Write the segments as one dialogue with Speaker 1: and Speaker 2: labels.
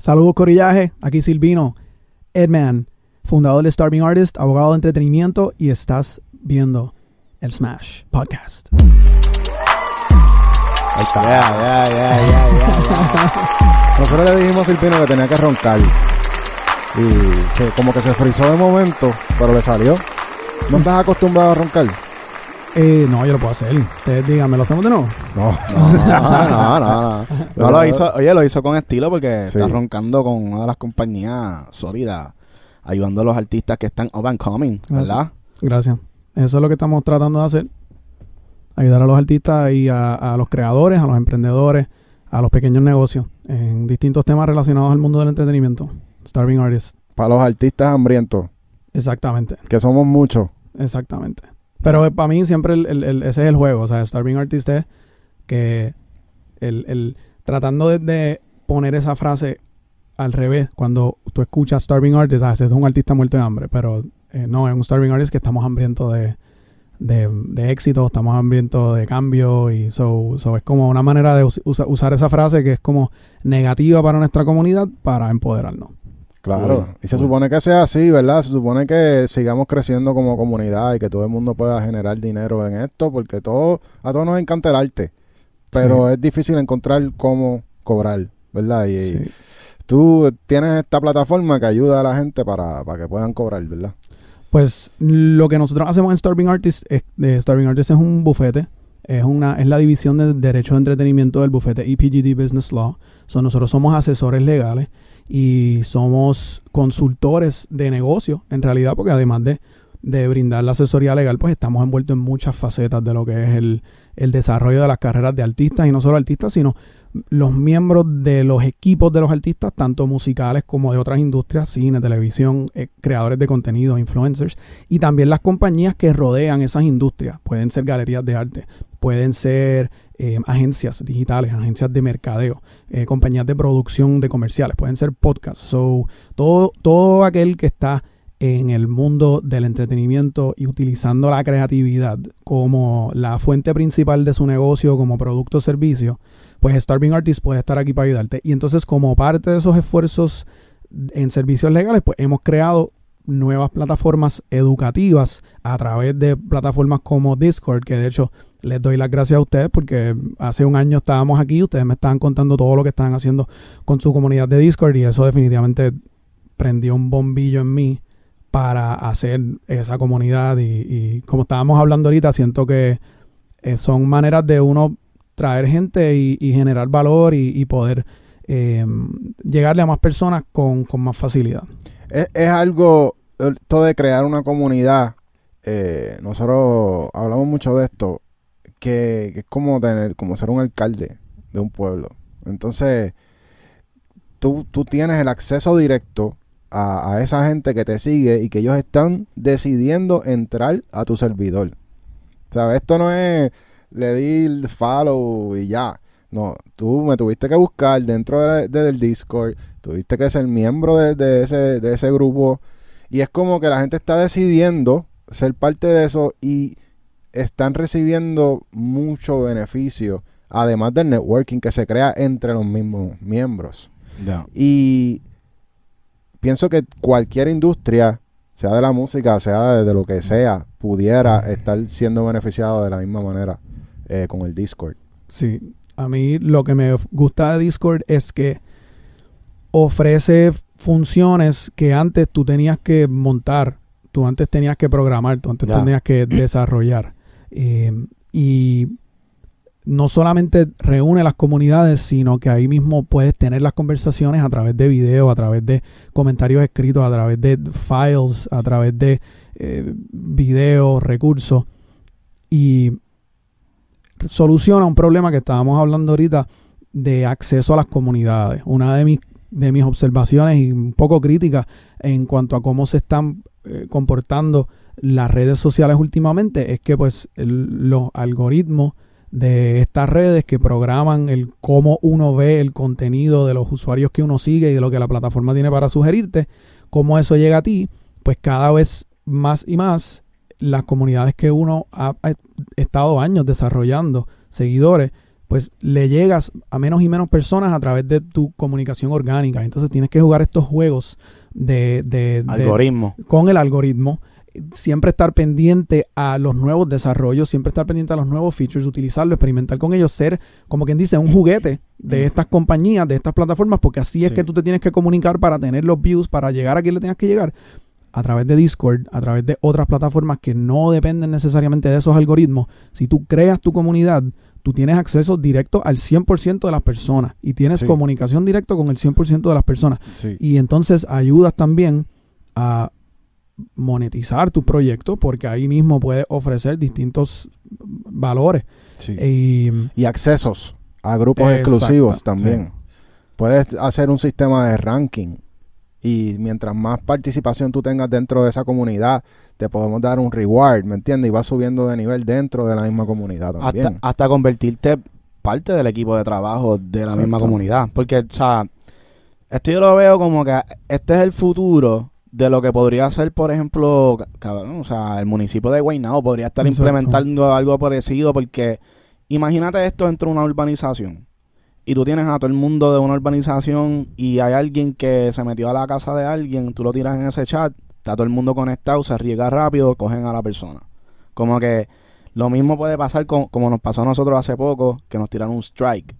Speaker 1: Saludos Corillaje, aquí Silvino, Edman, fundador de Starving Artist, abogado de entretenimiento y estás viendo el Smash Podcast.
Speaker 2: Ahí está. Ya, ya, ya, ya, ya, Nosotros le dijimos a Silvino que tenía que roncar. Y se- como que se frizó de momento, pero le salió. ¿No estás acostumbrado a roncar?
Speaker 1: Eh, no, yo lo puedo hacer. Ustedes díganme, ¿lo hacemos de nuevo?
Speaker 2: No.
Speaker 3: No, no, no, no. No lo hizo, oye, lo hizo con estilo porque
Speaker 2: Sí.
Speaker 3: está roncando con una de las compañías sólidas, ayudando a los artistas que están up and coming, ¿verdad?
Speaker 1: Gracias. Eso es lo que estamos tratando de hacer. Ayudar a los artistas y a, a los creadores, a los emprendedores, a los pequeños negocios en distintos temas relacionados al mundo del entretenimiento. Starving Artists.
Speaker 2: Para los artistas hambrientos,
Speaker 1: Exactamente.
Speaker 2: que somos muchos.
Speaker 1: Exactamente. Pero para mí siempre el- ese es el juego. O sea, Starving Artist es que el, tratando de, poner esa frase al revés, cuando tú escuchas Starving Artist, ah, es un artista muerto de hambre, pero eh, no, es un Starving Artist que estamos hambrientos de, de, de éxito, estamos hambrientos de cambio y so, so es como una manera de us- usa- usar esa frase que es como negativa para nuestra comunidad para empoderarnos.
Speaker 2: Claro. Y se supone que sea así, ¿verdad? Se supone que sigamos creciendo como comunidad y que todo el mundo pueda generar dinero en esto, porque todo, a todos nos encanta el arte. Pero es difícil encontrar cómo cobrar, ¿verdad? Y, y
Speaker 1: Sí.
Speaker 2: tú tienes esta plataforma que ayuda a la gente para, para que puedan cobrar, ¿verdad?
Speaker 1: Pues lo que nosotros hacemos en Starving Artists es, de Starving Artists es un bufete, es una es la división de derecho de entretenimiento del bufete EPGD Business Law. So, nosotros somos asesores legales y somos consultores de negocio, en realidad, porque además de, de brindar la asesoría legal, pues estamos envueltos en muchas facetas de lo que es el, el desarrollo de las carreras de artistas y no solo artistas, sino los miembros de los equipos de los artistas, tanto musicales como de otras industrias, cine, televisión, eh, creadores de contenido, influencers, y también las compañías que rodean esas industrias. Pueden ser galerías de arte, pueden ser eh, agencias digitales, agencias de mercadeo, eh, compañías de producción de comerciales, pueden ser podcasts. So, todo, todo aquel que está en el mundo del entretenimiento y utilizando la creatividad como la fuente principal de su negocio, como producto o servicio, pues Starving Artist puede estar aquí para ayudarte. Y entonces, como parte de esos esfuerzos en servicios legales, pues hemos creado nuevas plataformas educativas a través de plataformas como Discord, que de hecho les doy las gracias a ustedes porque hace un año estábamos aquí, ustedes me estaban contando todo lo que estaban haciendo con su comunidad de Discord y eso definitivamente prendió un bombillo en mí para hacer esa comunidad y, como estábamos hablando ahorita, siento que eh, son maneras de uno traer gente y, generar valor y, y poder eh, llegarle a más personas con, con más facilidad.
Speaker 2: Es, es algo, esto de crear una comunidad, eh, nosotros hablamos mucho de esto, que, es como tener, como ser un alcalde de un pueblo. Entonces, tú, tú tienes el acceso directo a, a esa gente que te sigue y que ellos están decidiendo entrar a tu servidor. ¿Sabes? Esto no es le di el follow y ya. No, tú me tuviste que buscar dentro de- de- del Discord, tuviste que ser miembro de, de ese, de ese grupo y es como que la gente está decidiendo ser parte de eso y están recibiendo mucho beneficio, además del networking que se crea entre los mismos miembros. Y pienso que cualquier industria, sea de la música, sea de, de lo que sea, pudiera estar siendo beneficiado de la misma manera eh, con el Discord.
Speaker 1: Sí, a mí lo que me gusta de Discord es que ofrece funciones que antes tú tenías que montar, tú antes tenías que programar, tú antes tenías que desarrollar. Eh, y no solamente reúne las comunidades, sino que ahí mismo puedes tener las conversaciones a través de video, a través de comentarios escritos, a través de files, a través de eh, videos, recursos. Y soluciona un problema que estábamos hablando ahorita de acceso a las comunidades. Una de mis, de mis observaciones y un poco críticas en cuanto a cómo se están eh, comportando las redes sociales últimamente es que pues los algoritmos de estas redes que programan el cómo uno ve el contenido de los usuarios que uno sigue y de lo que la plataforma tiene para sugerirte, cómo eso llega a ti, pues cada vez más y más las comunidades que uno ha, ha estado años desarrollando, seguidores, pues le llegas a menos y menos personas a través de tu comunicación orgánica. Entonces tienes que jugar estos juegos de, de, de-
Speaker 3: Algoritmo.
Speaker 1: con el algoritmo. Siempre estar pendiente a los nuevos desarrollos, siempre estar pendiente a los nuevos features, utilizarlo, experimentar con ellos, ser, como quien dice, un juguete de
Speaker 2: Mm.
Speaker 1: estas compañías, de estas plataformas, porque así es que tú te tienes que comunicar para tener los views, para llegar a quien le tengas que llegar, a través de Discord, a través de otras plataformas que no dependen necesariamente de esos algoritmos. Si tú creas tu comunidad, tú tienes acceso directo al 100% de las personas y tienes
Speaker 2: Sí.
Speaker 1: comunicación directa con el 100% de las personas.
Speaker 2: Sí.
Speaker 1: Y entonces ayudas también a monetizar tu proyecto porque ahí mismo puedes ofrecer distintos valores.
Speaker 2: sí.
Speaker 1: Y
Speaker 2: Y accesos a grupos
Speaker 1: Exacto,
Speaker 2: exclusivos también. Puedes hacer un sistema de ranking y mientras más participación tú tengas dentro de esa comunidad, te podemos dar un reward, ¿me entiendes? Y vas subiendo de nivel dentro de la misma comunidad también.
Speaker 3: Hasta, hasta convertirte parte del equipo de trabajo de la
Speaker 1: Exacto.
Speaker 3: misma comunidad. Porque, o sea, esto yo lo veo como que este es el futuro de lo que podría ser, por ejemplo, ca- cabrón, o sea, el municipio de Guaynabo podría estar
Speaker 1: Exacto.
Speaker 3: implementando algo parecido porque imagínate esto dentro de una urbanización y tú tienes a todo el mundo de una urbanización y hay alguien que se metió a la casa de alguien, tú lo tiras en ese chat, está todo el mundo conectado, se riega rápido, cogen a la persona. Como que lo mismo puede pasar con- como nos pasó a nosotros hace poco, que nos tiraron un strike.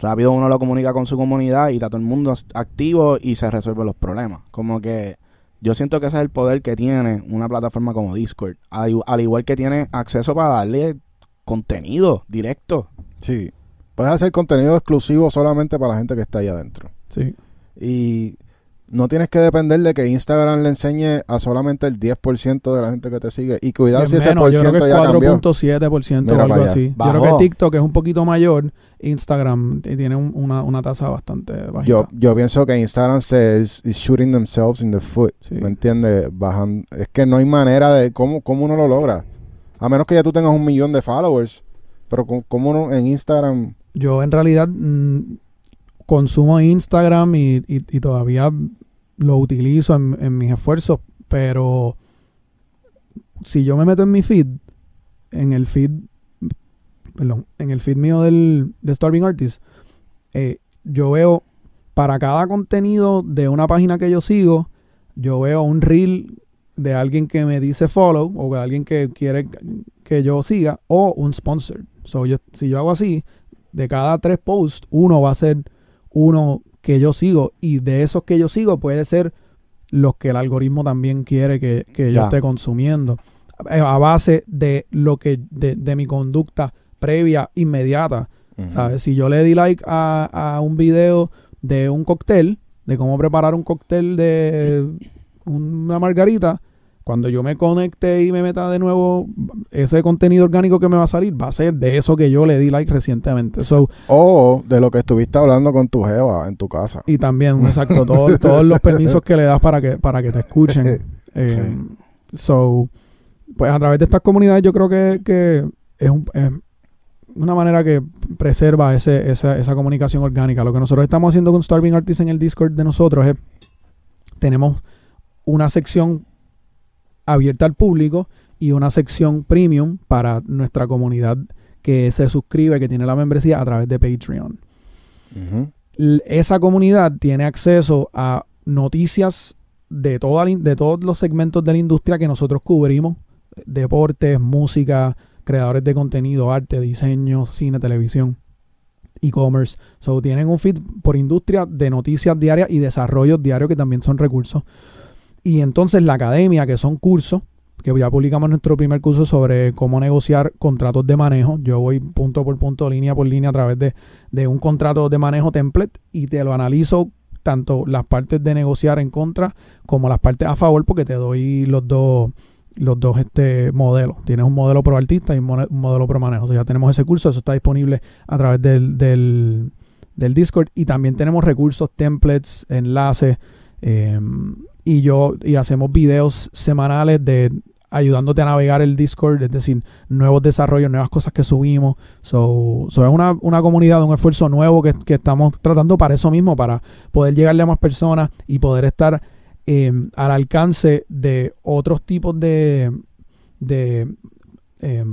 Speaker 3: Rápido uno lo comunica con su comunidad y está todo el mundo activo y se resuelven los problemas. Como que yo siento que ese es el poder que tiene una plataforma como Discord. Al, al igual que tiene acceso para darle contenido directo.
Speaker 2: Sí. Puedes hacer contenido exclusivo solamente para la gente que está ahí adentro.
Speaker 1: sí,
Speaker 2: Y no tienes que depender de que Instagram le enseñe a solamente el 10% de la gente que te sigue. Y cuidado
Speaker 1: es
Speaker 2: si ese
Speaker 1: menos,
Speaker 2: por
Speaker 1: creo que
Speaker 2: ciento ya cambió.
Speaker 1: 4.7%
Speaker 2: Mira
Speaker 1: o algo así. Yo creo que TikTok es un poquito mayor, Instagram tiene un- una, una tasa bastante bajita.
Speaker 2: Yo, yo pienso que Instagram se is, is shooting themselves in the foot.
Speaker 1: Sí.
Speaker 2: ¿Me entiendes? Bajan. Es que no hay manera de cómo, cómo uno lo logra. A menos que ya tú tengas un millón de followers. Pero cómo uno en Instagram.
Speaker 1: Yo en realidad mm, consumo Instagram y, y- todavía lo utilizo en, en mis esfuerzos, pero si yo me meto en mi feed, en el feed, perdón, en el feed mío del, de Starving Artist, eh, yo veo para cada contenido de una página que yo sigo, yo veo un reel de alguien que me dice follow o de alguien que quiere que yo siga o un sponsor. So, yo, si yo hago así, de cada tres posts, uno va a ser uno que yo sigo. Y de esos que yo sigo puede ser los que el algoritmo también quiere que, que yo
Speaker 3: Ya.
Speaker 1: esté consumiendo. A base de lo que de, de mi conducta previa inmediata. Si yo le di like a, a un video de un cóctel de cómo preparar un cóctel de una margarita cuando yo me conecte y me meta de nuevo ese contenido orgánico que me va a salir va a ser de eso que yo le di like recientemente so,
Speaker 2: O de lo que estuviste hablando con tu jeva en tu casa.
Speaker 1: Y también, exacto, todo- todos los permisos que le das para que, para que te escuchen. Eh, So, pues a través de estas comunidades yo creo que, que es, un- es una manera que preserva ese, esa, esa comunicación orgánica. Lo que nosotros estamos haciendo con Starving Artists en el Discord de nosotros es, tenemos una sección abierta al público y una sección premium para nuestra comunidad que se suscribe, que tiene la membresía a través de Patreon esa comunidad tiene acceso a noticias de, toda la de todos los segmentos de la industria que nosotros cubrimos, deportes, música, creadores de contenido, arte, diseño, cine, televisión, e-commerce. So, tienen un feed por industria de noticias diarias y desarrollos diarios que también son recursos. Y entonces la academia, que son cursos, que ya publicamos nuestro primer curso sobre cómo negociar contratos de manejo. Yo voy punto por punto, línea por línea a través de, de un contrato de manejo template y te lo analizo tanto las partes de negociar en contra como las partes a favor porque te doy los dos los dos este modelos. Tienes un modelo pro artista y un modelo pro manejo. O sea, ya tenemos ese curso, eso está disponible a través del, del, del Discord y también tenemos recursos, templates, enlaces eh, y yo y hacemos videos semanales de ayudándote a navegar el Discord, es decir, nuevos desarrollos, nuevas cosas que subimos. So, so es una, una comunidad, un esfuerzo nuevo que, que estamos tratando para eso mismo, para poder llegarle a más personas y poder estar eh, al alcance de otros tipos de, de eh,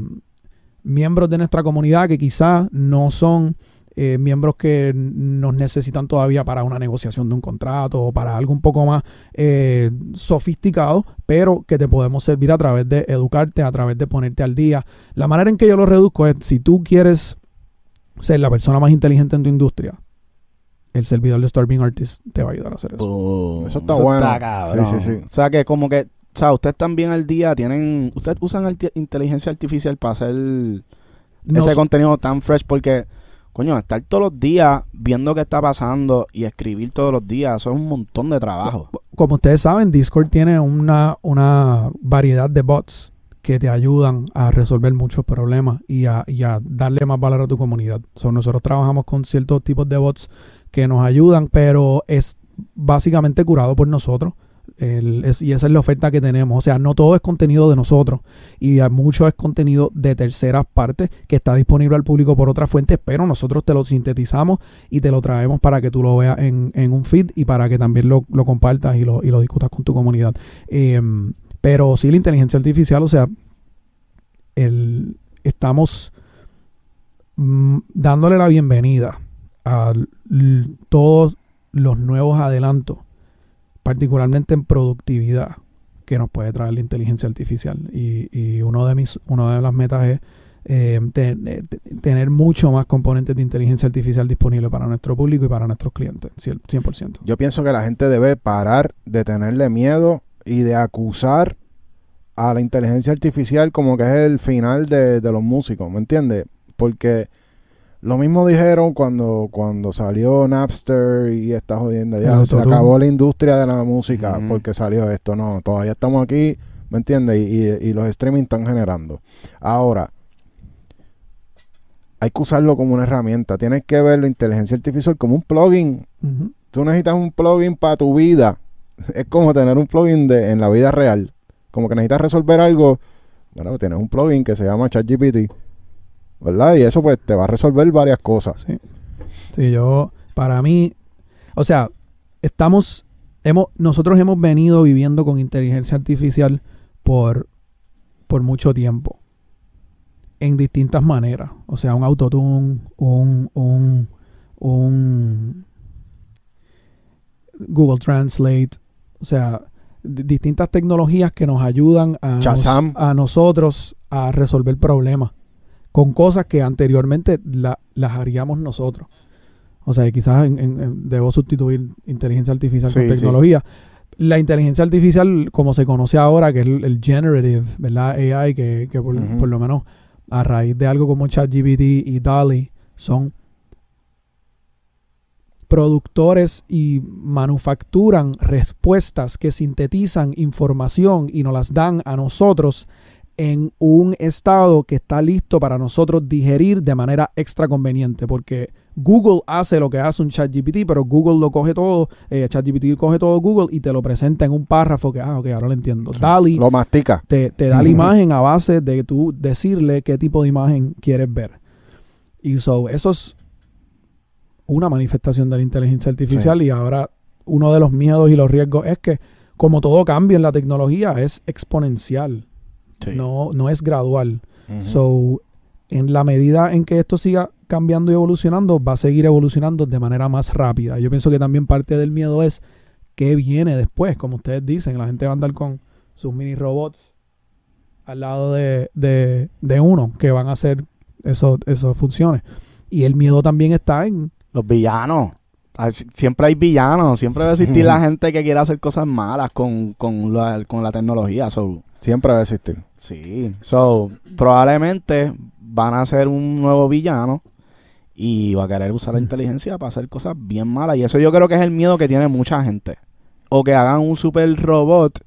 Speaker 1: miembros de nuestra comunidad que quizás no son eh, miembros que nos necesitan todavía para una negociación de un contrato o para algo un poco más eh, sofisticado, pero que te podemos servir a través de educarte, a través de ponerte al día. La manera en que yo lo reduzco es, si tú quieres ser la persona más inteligente en tu industria, el servidor de Starving Artist te va a ayudar a hacer eso.
Speaker 3: Oh,
Speaker 2: Eso está bueno.
Speaker 3: cabrón.
Speaker 2: Sí, sí, sí.
Speaker 3: O sea que como que, o sea, ustedes también al día tienen, ustedes usan inteligencia artificial para hacer
Speaker 1: No
Speaker 3: ese contenido tan fresh porque, coño, estar todos los días viendo qué está pasando y escribir todos los días, eso es un montón de trabajo.
Speaker 1: como ustedes saben, Discord tiene una, una variedad de bots que te ayudan a resolver muchos problemas y a, y a darle más valor a tu comunidad. So, nosotros trabajamos con ciertos tipos de bots que nos ayudan, pero es básicamente curado por nosotros. Es- y esa es la oferta que tenemos. O sea, no todo es contenido de nosotros y mucho es contenido de terceras partes que está disponible al público por otras fuentes, pero nosotros te lo sintetizamos y te lo traemos para que tú lo veas en, en un feed y para que también lo, lo compartas y lo, y lo discutas con tu comunidad. Em, pero sí, la inteligencia artificial, o sea, el, estamos mm, dándole la bienvenida a todos los nuevos adelantos, particularmente en productividad, que nos puede traer la inteligencia artificial. Y, y uno de mis, una de las metas es eh, eh, te- tener mucho más componentes de inteligencia artificial disponible para nuestro público y para nuestros clientes, cien- 100%.
Speaker 2: Yo pienso que la gente debe parar de tenerle miedo y de acusar a la inteligencia artificial como que es el final de, de los músicos, ¿me entiendes? Porque lo mismo dijeron cuando, cuando salió Napster y esta jodienda. Ya se acabó la industria de la música porque salió esto. No, todavía estamos aquí, ¿me entiendes? Y, y- y los streaming están generando. Ahora, hay que usarlo como una herramienta. Tienes que ver la inteligencia artificial como un plugin
Speaker 1: Ujú.
Speaker 2: tú necesitas un plugin para tu vida. Es como tener un plugin de, en la vida real. Como que necesitas resolver algo. Bueno, tienes un plugin que se llama ChatGPT. ¿Verdad? Y eso pues te va a resolver varias cosas.
Speaker 1: Sí. Sí, yo, para mí, o sea, estamos, hemos, nosotros hemos venido viviendo con inteligencia artificial por, por mucho tiempo. En distintas maneras. O sea, un autotune, un, un, un Google Translate. O sea, di- distintas tecnologías que nos ayudan a, nos- a nosotros a resolver problemas con cosas que anteriormente la- las haríamos nosotros. O sea, quizás en- debo sustituir inteligencia artificial
Speaker 3: Sí,
Speaker 1: con
Speaker 3: sí.
Speaker 1: tecnología. La inteligencia artificial, como se conoce ahora, que es el, el generative, ¿verdad? AI, que, que por,
Speaker 2: Ujú.
Speaker 1: por lo menos a raíz de algo como ChatGPT y DALI, son productores y manufacturan respuestas que sintetizan información y nos las dan a nosotros en un estado que está listo para nosotros digerir de manera extra conveniente, porque Google hace lo que hace un ChatGPT, pero Google lo coge todo, eh, ChatGPT coge todo Google y te lo presenta en un párrafo que, ah, ok, ahora lo entiendo. DALI
Speaker 2: Lo mastica.
Speaker 1: te, te da la imagen a base de tú decirle qué tipo de imagen quieres ver. Y so, eso es una manifestación de la inteligencia artificial y ahora uno de los miedos y los riesgos es que como todo cambia en la tecnología es exponencial,
Speaker 3: Sí.
Speaker 1: no, no es gradual. So, en la medida en que esto siga cambiando y evolucionando, va a seguir evolucionando de manera más rápida. Yo pienso que también parte del miedo es qué viene después, como ustedes dicen, la gente va a andar con sus mini robots al lado de, de, de uno que van a hacer eso- esas funciones. Y el miedo también está en
Speaker 3: Los villanos. Si- Siempre hay villanos, siempre va a existir la gente que quiere hacer cosas malas con, con, la, con la tecnología. So,
Speaker 2: Siempre va a existir.
Speaker 3: Sí, so, probablemente van a ser un nuevo villano y va a querer usar la inteligencia para hacer cosas bien malas. Y eso yo creo que es el miedo que tiene mucha gente. O que hagan un super robot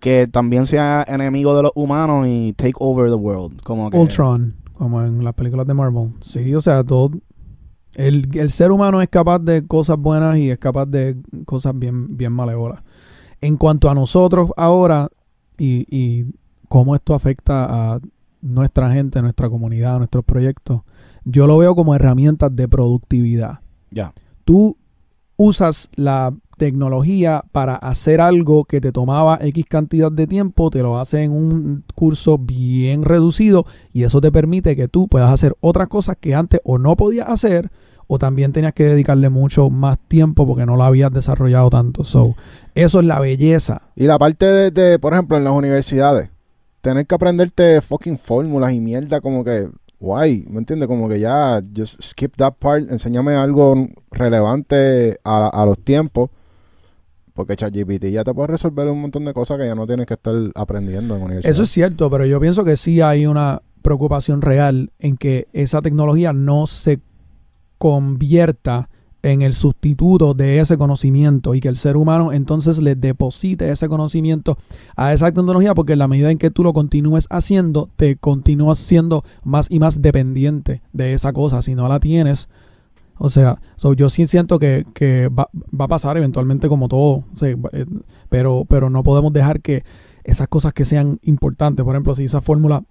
Speaker 3: que también sea enemigo de los humanos y take over the world. Como que,
Speaker 1: Ultron, como en las películas de Marvel. Sí, o sea, todo. El, el ser humano es capaz de cosas buenas y es capaz de cosas bien, bien malévolas. En cuanto a nosotros ahora y, y cómo esto afecta a nuestra gente, nuestra comunidad, nuestros proyectos, yo lo veo como herramientas de productividad.
Speaker 3: Ya.
Speaker 1: Tú usas la tecnología para hacer algo que te tomaba X cantidad de tiempo, te lo hace en un curso bien reducido y eso te permite que tú puedas hacer otras cosas que antes o no podías hacer o también tenías que dedicarle mucho más tiempo porque no lo habías desarrollado tanto. So, eso es la belleza.
Speaker 2: Y la parte de, de, por ejemplo, en las universidades, tener que aprenderte fucking fórmulas y mierda como que, guay, ¿me entiendes? Como que ya, just skip that part, enséñame algo relevante a, a los tiempos. Porque ChatGPT ya te puede resolver un montón de cosas que ya no tienes que estar aprendiendo en universidad.
Speaker 1: Eso es cierto, pero yo pienso que sí hay una preocupación real en que esa tecnología no se convierta en el sustituto de ese conocimiento y que el ser humano entonces le deposite ese conocimiento a esa tecnología porque en la medida en que tú lo continúes haciendo, te continúas siendo más y más dependiente de esa cosa. Si no la tienes, o sea, yo sí siento que, va, a pasar eventualmente como todo, eh, pero, pero no podemos dejar que esas cosas que sean importantes, por ejemplo, si esa fórmula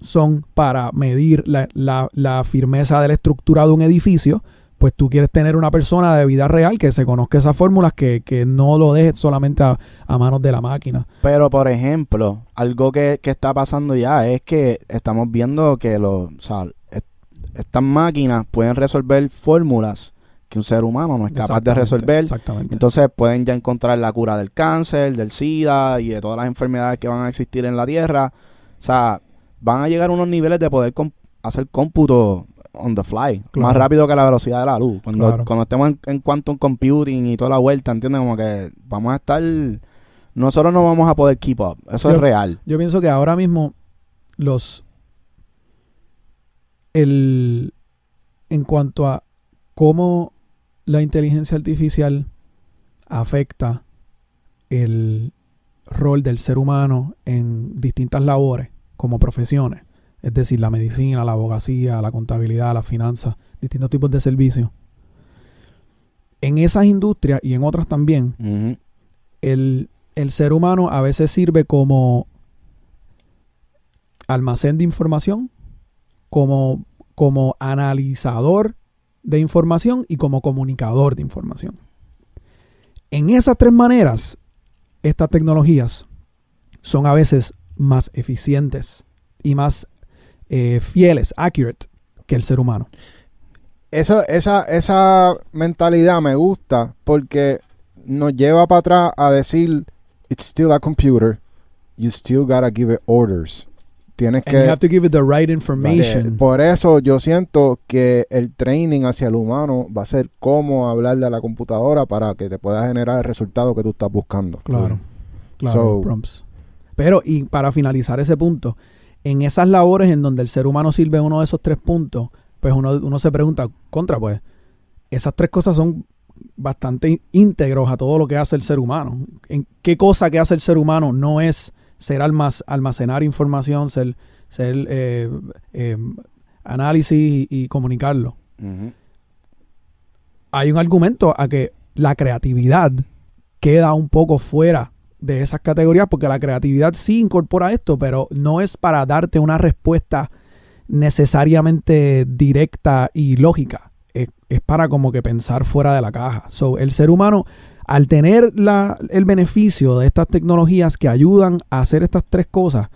Speaker 1: son para medir la, la firmeza de la estructura de un edificio, pues tú quieres tener una persona de vida real que se conozca esas fórmulas, que, que no lo dejes solamente a, a, manos de la máquina.
Speaker 3: Pero, por ejemplo, algo que, que, está pasando ya es que estamos viendo que los, o sea, est estas máquinas pueden resolver fórmulas que un ser humano no es capaz de resolver.
Speaker 1: Exactamente.
Speaker 3: Entonces pueden ya encontrar la cura del cáncer, del SIDA y de todas las enfermedades que van a existir en la Tierra. O sea, van a llegar a unos niveles de poder hacer cómputo on the fly, claro. más rápido que la velocidad de la luz. Cuando, claro. cuando estemos en, en, quantum computing y toda la vuelta, ¿entiendes? Como que vamos a estar... Nosotros no vamos a poder keep up. Eso
Speaker 1: yo,
Speaker 3: es real.
Speaker 1: Yo pienso que ahora mismo los... El... En cuanto a cómo la inteligencia artificial afecta el rol del ser humano en distintas labores como profesiones es decir, la medicina, la abogacía, la contabilidad, las finanzas, distintos tipos de servicios. En esas industrias y en otras también, uh -huh. el, el, ser humano a veces sirve como almacén de información, como, como analizador de información y como comunicador de información. En esas tres maneras, estas tecnologías son a veces más eficientes y más eh, fieles, accurate, que el ser humano.
Speaker 2: Eso, esa, esa mentalidad me gusta porque nos lleva para atrás a decir, it's still a computer, you still gotta give it orders. Tienes
Speaker 1: And
Speaker 2: que...
Speaker 1: you have to give it the right information.
Speaker 2: Por eso yo siento que el training hacia el humano va a ser cómo hablarle a la computadora para que te pueda generar el resultado que tú estás buscando.
Speaker 1: Claro, claro, so, prompts. Pero, y para finalizar ese punto, en esas labores en donde el ser humano sirve uno de esos tres puntos, pues uno, uno se pregunta, contra, pues, esas tres cosas son bastante íntegros a todo lo que hace el ser humano. ¿En qué cosa que hace el ser humano no es ser almac almacenar información, ser, ser eh, eh, análisis y, y comunicarlo? Uh -huh. Hay un argumento a que la creatividad queda un poco fuera de esas categorías porque la creatividad sí incorpora esto, pero no es para darte una respuesta necesariamente directa y lógica. Es, es para como que pensar fuera de la caja. So, el ser humano, al tener la, el beneficio de estas tecnologías que ayudan a hacer estas tres cosas,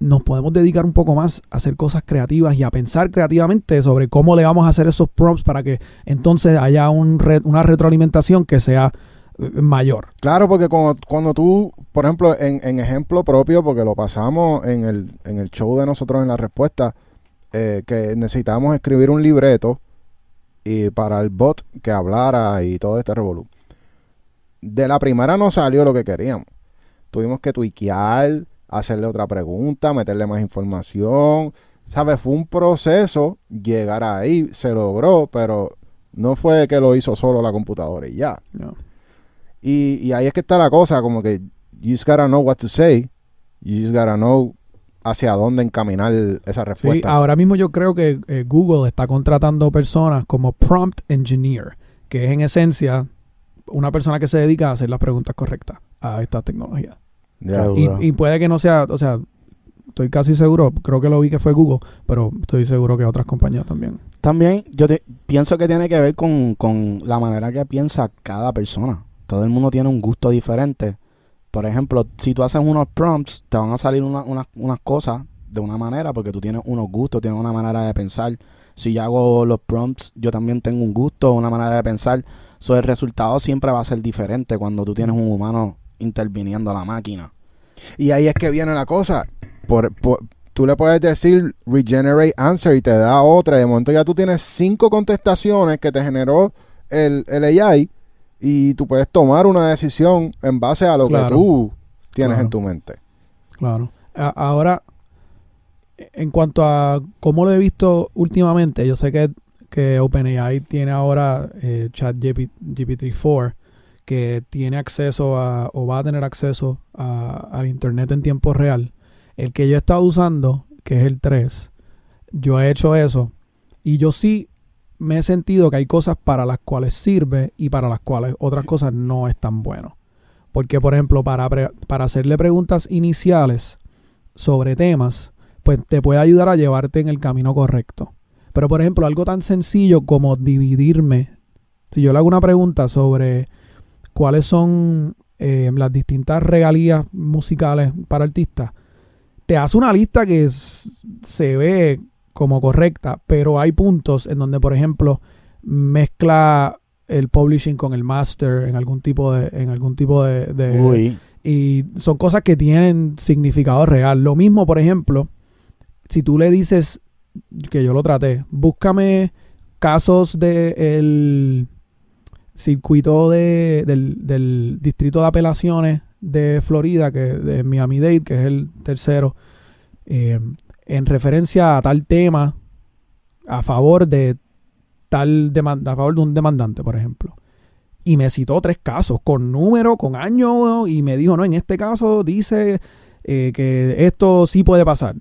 Speaker 1: nos podemos dedicar un poco más a hacer cosas creativas y a pensar creativamente sobre cómo le vamos a hacer esos prompts para que entonces haya un una retroalimentación que sea mayor.
Speaker 2: Claro, porque cuando, cuando tú, por ejemplo, en, en, ejemplo propio, porque lo pasamos en el, en el show de nosotros en la respuesta, eh, que necesitábamos escribir un libreto y para el bot que hablara y todo este revolú. De la primera no salió lo que queríamos. Tuvimos que tuiquear, hacerle otra pregunta, meterle más información. ¿Sabes? Fue un proceso llegar ahí. Se logró, pero no fue que lo hizo solo la computadora y ya.
Speaker 1: No.
Speaker 2: Y, y, ahí es que está la cosa, como que you just gotta know what to say, you just gotta know hacia dónde encaminar esa respuesta.
Speaker 1: Sí, ahora mismo yo creo que eh, Google está contratando personas como prompt engineer, que es en esencia una persona que se dedica a hacer las preguntas correctas a esta tecnología.
Speaker 2: Yeah,
Speaker 1: y, y, puede que no sea, o sea, estoy casi seguro, creo que lo vi que fue Google, pero estoy seguro que otras compañías también.
Speaker 3: También yo te- pienso que tiene que ver con, con la manera que piensa cada persona. Todo el mundo tiene un gusto diferente. Por ejemplo, si tú haces unos prompts, te van a salir una- una- unas cosas de una manera porque tú tienes unos gustos, tienes una manera de pensar. Si yo hago los prompts, yo también tengo un gusto, una manera de pensar. So, el resultado siempre va a ser diferente cuando tú tienes un humano interviniendo a la máquina.
Speaker 2: Y ahí es que viene la cosa. Por, por- tú le puedes decir regenerate answer y te da otra. De momento ya tú tienes cinco contestaciones que te generó el, el AI y tú puedes tomar una decisión en base a lo
Speaker 1: Claro.
Speaker 2: que tú tienes
Speaker 1: Claro.
Speaker 2: en tu mente.
Speaker 1: Claro. A- ahora, en cuanto a cómo lo he visto últimamente, yo sé que, que OpenAI tiene ahora eh, ChatGPT-4 que tiene acceso a, o va a tener acceso a- al Internet en tiempo real. El que yo he estado usando, que es el 3, yo he hecho eso y yo sí me he sentido que hay cosas para las cuales sirve y para las cuales otras cosas no es tan bueno. Porque, por ejemplo, para, pre- para hacerle preguntas iniciales sobre temas, pues te puede ayudar a llevarte en el camino correcto. Pero, por ejemplo, algo tan sencillo como dividirme. Si yo le hago una pregunta sobre cuáles son eh, las distintas regalías musicales para artistas, te hace una lista que se ve como correcta, pero hay puntos en donde, por ejemplo, mezcla el publishing con el master en algún tipo de en algún tipo de, de-
Speaker 3: Uy,
Speaker 1: y son cosas que tienen significado real. Lo mismo, por ejemplo, si tú le dices que yo lo traté, búscame casos del circuito de, del, del distrito de apelaciones de Florida, que de Miami-Dade, que es el tercero, eh, en referencia a tal tema a favor de tal demanda, a favor de un demandante, por ejemplo. Y me citó tres casos, con número, con año, y me dijo, no, en este caso dice eh, que esto sí puede pasar.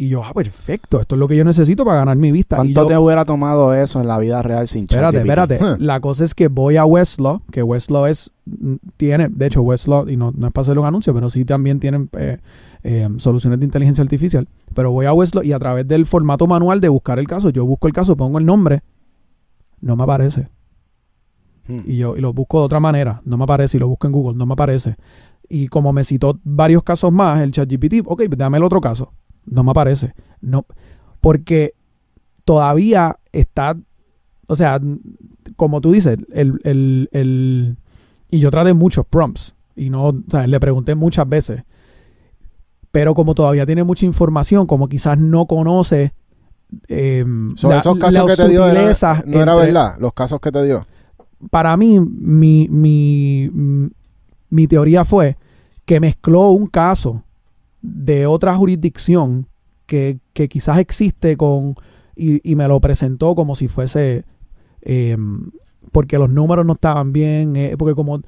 Speaker 1: Y yo, ah, perfecto, esto es lo que yo necesito para ganar mi vista. Y
Speaker 3: ¿cuánto
Speaker 1: yo-
Speaker 3: te hubiera tomado eso en la vida real sin
Speaker 1: Espérate,
Speaker 3: ChatGPT?
Speaker 1: espérate.
Speaker 2: Huh.
Speaker 1: La cosa es que voy a Westlaw, que Westlaw es, mm, tiene, de hecho Westlaw, y no, no es para hacer un anuncio, pero sí también tienen eh, eh, soluciones de inteligencia artificial. Pero voy a Westlaw y a través del formato manual de buscar el caso, yo busco el caso, pongo el nombre, no me aparece.
Speaker 3: Hmm.
Speaker 1: Y yo y lo busco de otra manera, no me aparece, y lo busco en Google, no me aparece. Y como me citó varios casos más, el ChatGPT, ok, pues dame el otro caso, no me aparece. No, porque todavía está, o sea, como tú dices, el, el, el- y yo traté muchos prompts, y no, o sea, le pregunté muchas veces, pero como todavía tiene mucha información, como quizás no conoce eh, la-
Speaker 2: esos casos que te dio era- no era verdad, los casos que te dio.
Speaker 1: para mí, mi, mi, mi teoría fue que mezcló un caso de otra jurisdicción que, que quizás existe con y, y me lo presentó como si fuese eh, porque los números no estaban bien, eh, porque como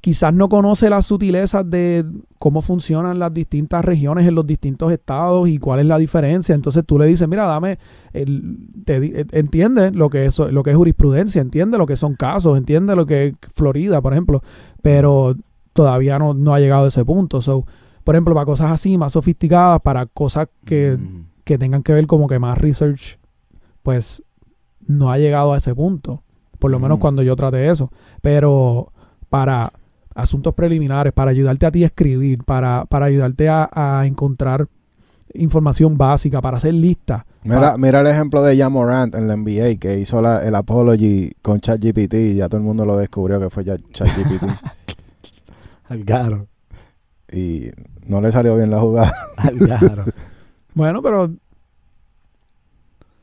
Speaker 1: quizás no conoce las sutilezas de cómo funcionan las distintas regiones en los distintos estados y cuál es la diferencia. Entonces tú le dices, mira, dame, eh, entiende lo que es lo que es jurisprudencia, entiende lo que son casos, entiende lo que es Florida, por ejemplo, pero todavía no, no ha llegado a ese punto. So, por ejemplo, para cosas así más sofisticadas, para cosas que,
Speaker 3: Mm.
Speaker 1: que tengan que ver como que más research, pues no ha llegado a ese punto. Por lo menos
Speaker 2: Mm.
Speaker 1: cuando yo traté eso. Pero para asuntos preliminares, para ayudarte a ti a escribir, para, para ayudarte a, a encontrar información básica, para hacer listas.
Speaker 2: Mira, mira el ejemplo de Jamorant en la NBA que hizo la- el apology con ChatGPT y ya todo el mundo lo descubrió que fue ChatGPT
Speaker 3: Algaro.
Speaker 2: Y no le salió bien la jugada.
Speaker 3: Algaro.
Speaker 1: Bueno, pero.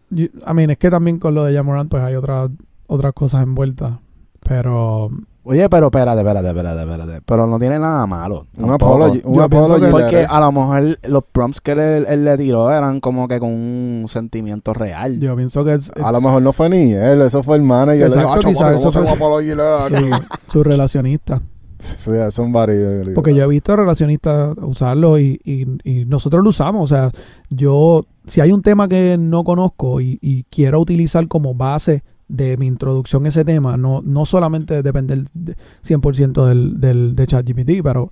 Speaker 1: yo- I mean, es que también con lo de Jamorant, pues hay otras otras cosas envueltas. Pero.
Speaker 3: Oye, pero espérate, espérate, espérate, espérate. Pero no tiene nada malo.
Speaker 2: Un apology, un apology
Speaker 1: que-
Speaker 3: Porque a lo mejor los prompts que él, él le tiró eran como que con un sentimiento real.
Speaker 1: Yo pienso que es,
Speaker 2: a lo mejor no fue ni él, eso fue el manager. Le dijo,
Speaker 1: Exacto,
Speaker 2: "Ah, chaval,
Speaker 1: quizás
Speaker 2: ¿cómo
Speaker 1: eso fue-
Speaker 2: apology letter?"
Speaker 1: su, su relacionista.
Speaker 2: Sí, son varios.
Speaker 1: Porque yo he visto relacionistas usarlo y, y- nosotros lo usamos. O sea, yo, si hay un tema que no conozco y, y quiero utilizar como base de mi introducción a ese tema, no, no solamente depender de 100% del, del, de ChatGPT, pero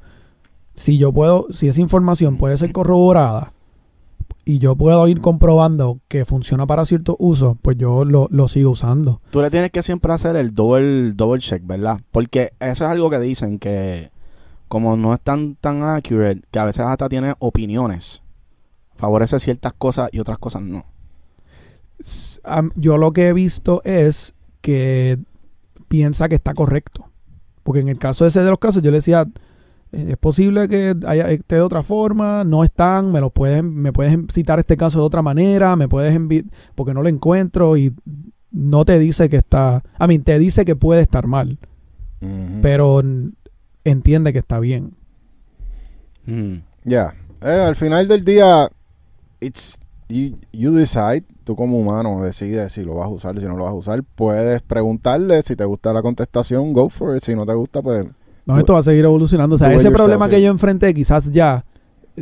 Speaker 1: si yo puedo, si esa información puede ser corroborada y yo puedo ir comprobando que funciona para ciertos usos, pues yo lo, lo sigo usando.
Speaker 3: Tú le tienes que siempre hacer el double, double check, ¿verdad? Porque eso es algo que dicen que como no es tan, tan accurate, que a veces hasta tiene opiniones. Favorece ciertas cosas y otras cosas no.
Speaker 1: Yo lo que he visto es que piensa que está correcto. Porque en el caso ese de los casos, yo le decía, es posible que haya, esté de otra forma, no están, me lo pueden, me puedes citar este caso de otra manera, me puedes enviar, porque no lo encuentro y no te dice que está, a mí te dice que puede estar mal, pero entiende que está bien.
Speaker 3: Mm.
Speaker 2: Ya. Eh, al final del día, it's you, you decide, tú como humano decides si lo vas a usar, si no lo vas a usar. Puedes preguntarle si te gusta la contestación, go for it. Si no te gusta, pues
Speaker 1: No, esto va a seguir evolucionando. O sea, ese
Speaker 2: yourself,
Speaker 1: problema que
Speaker 2: sí.
Speaker 1: yo enfrenté quizás ya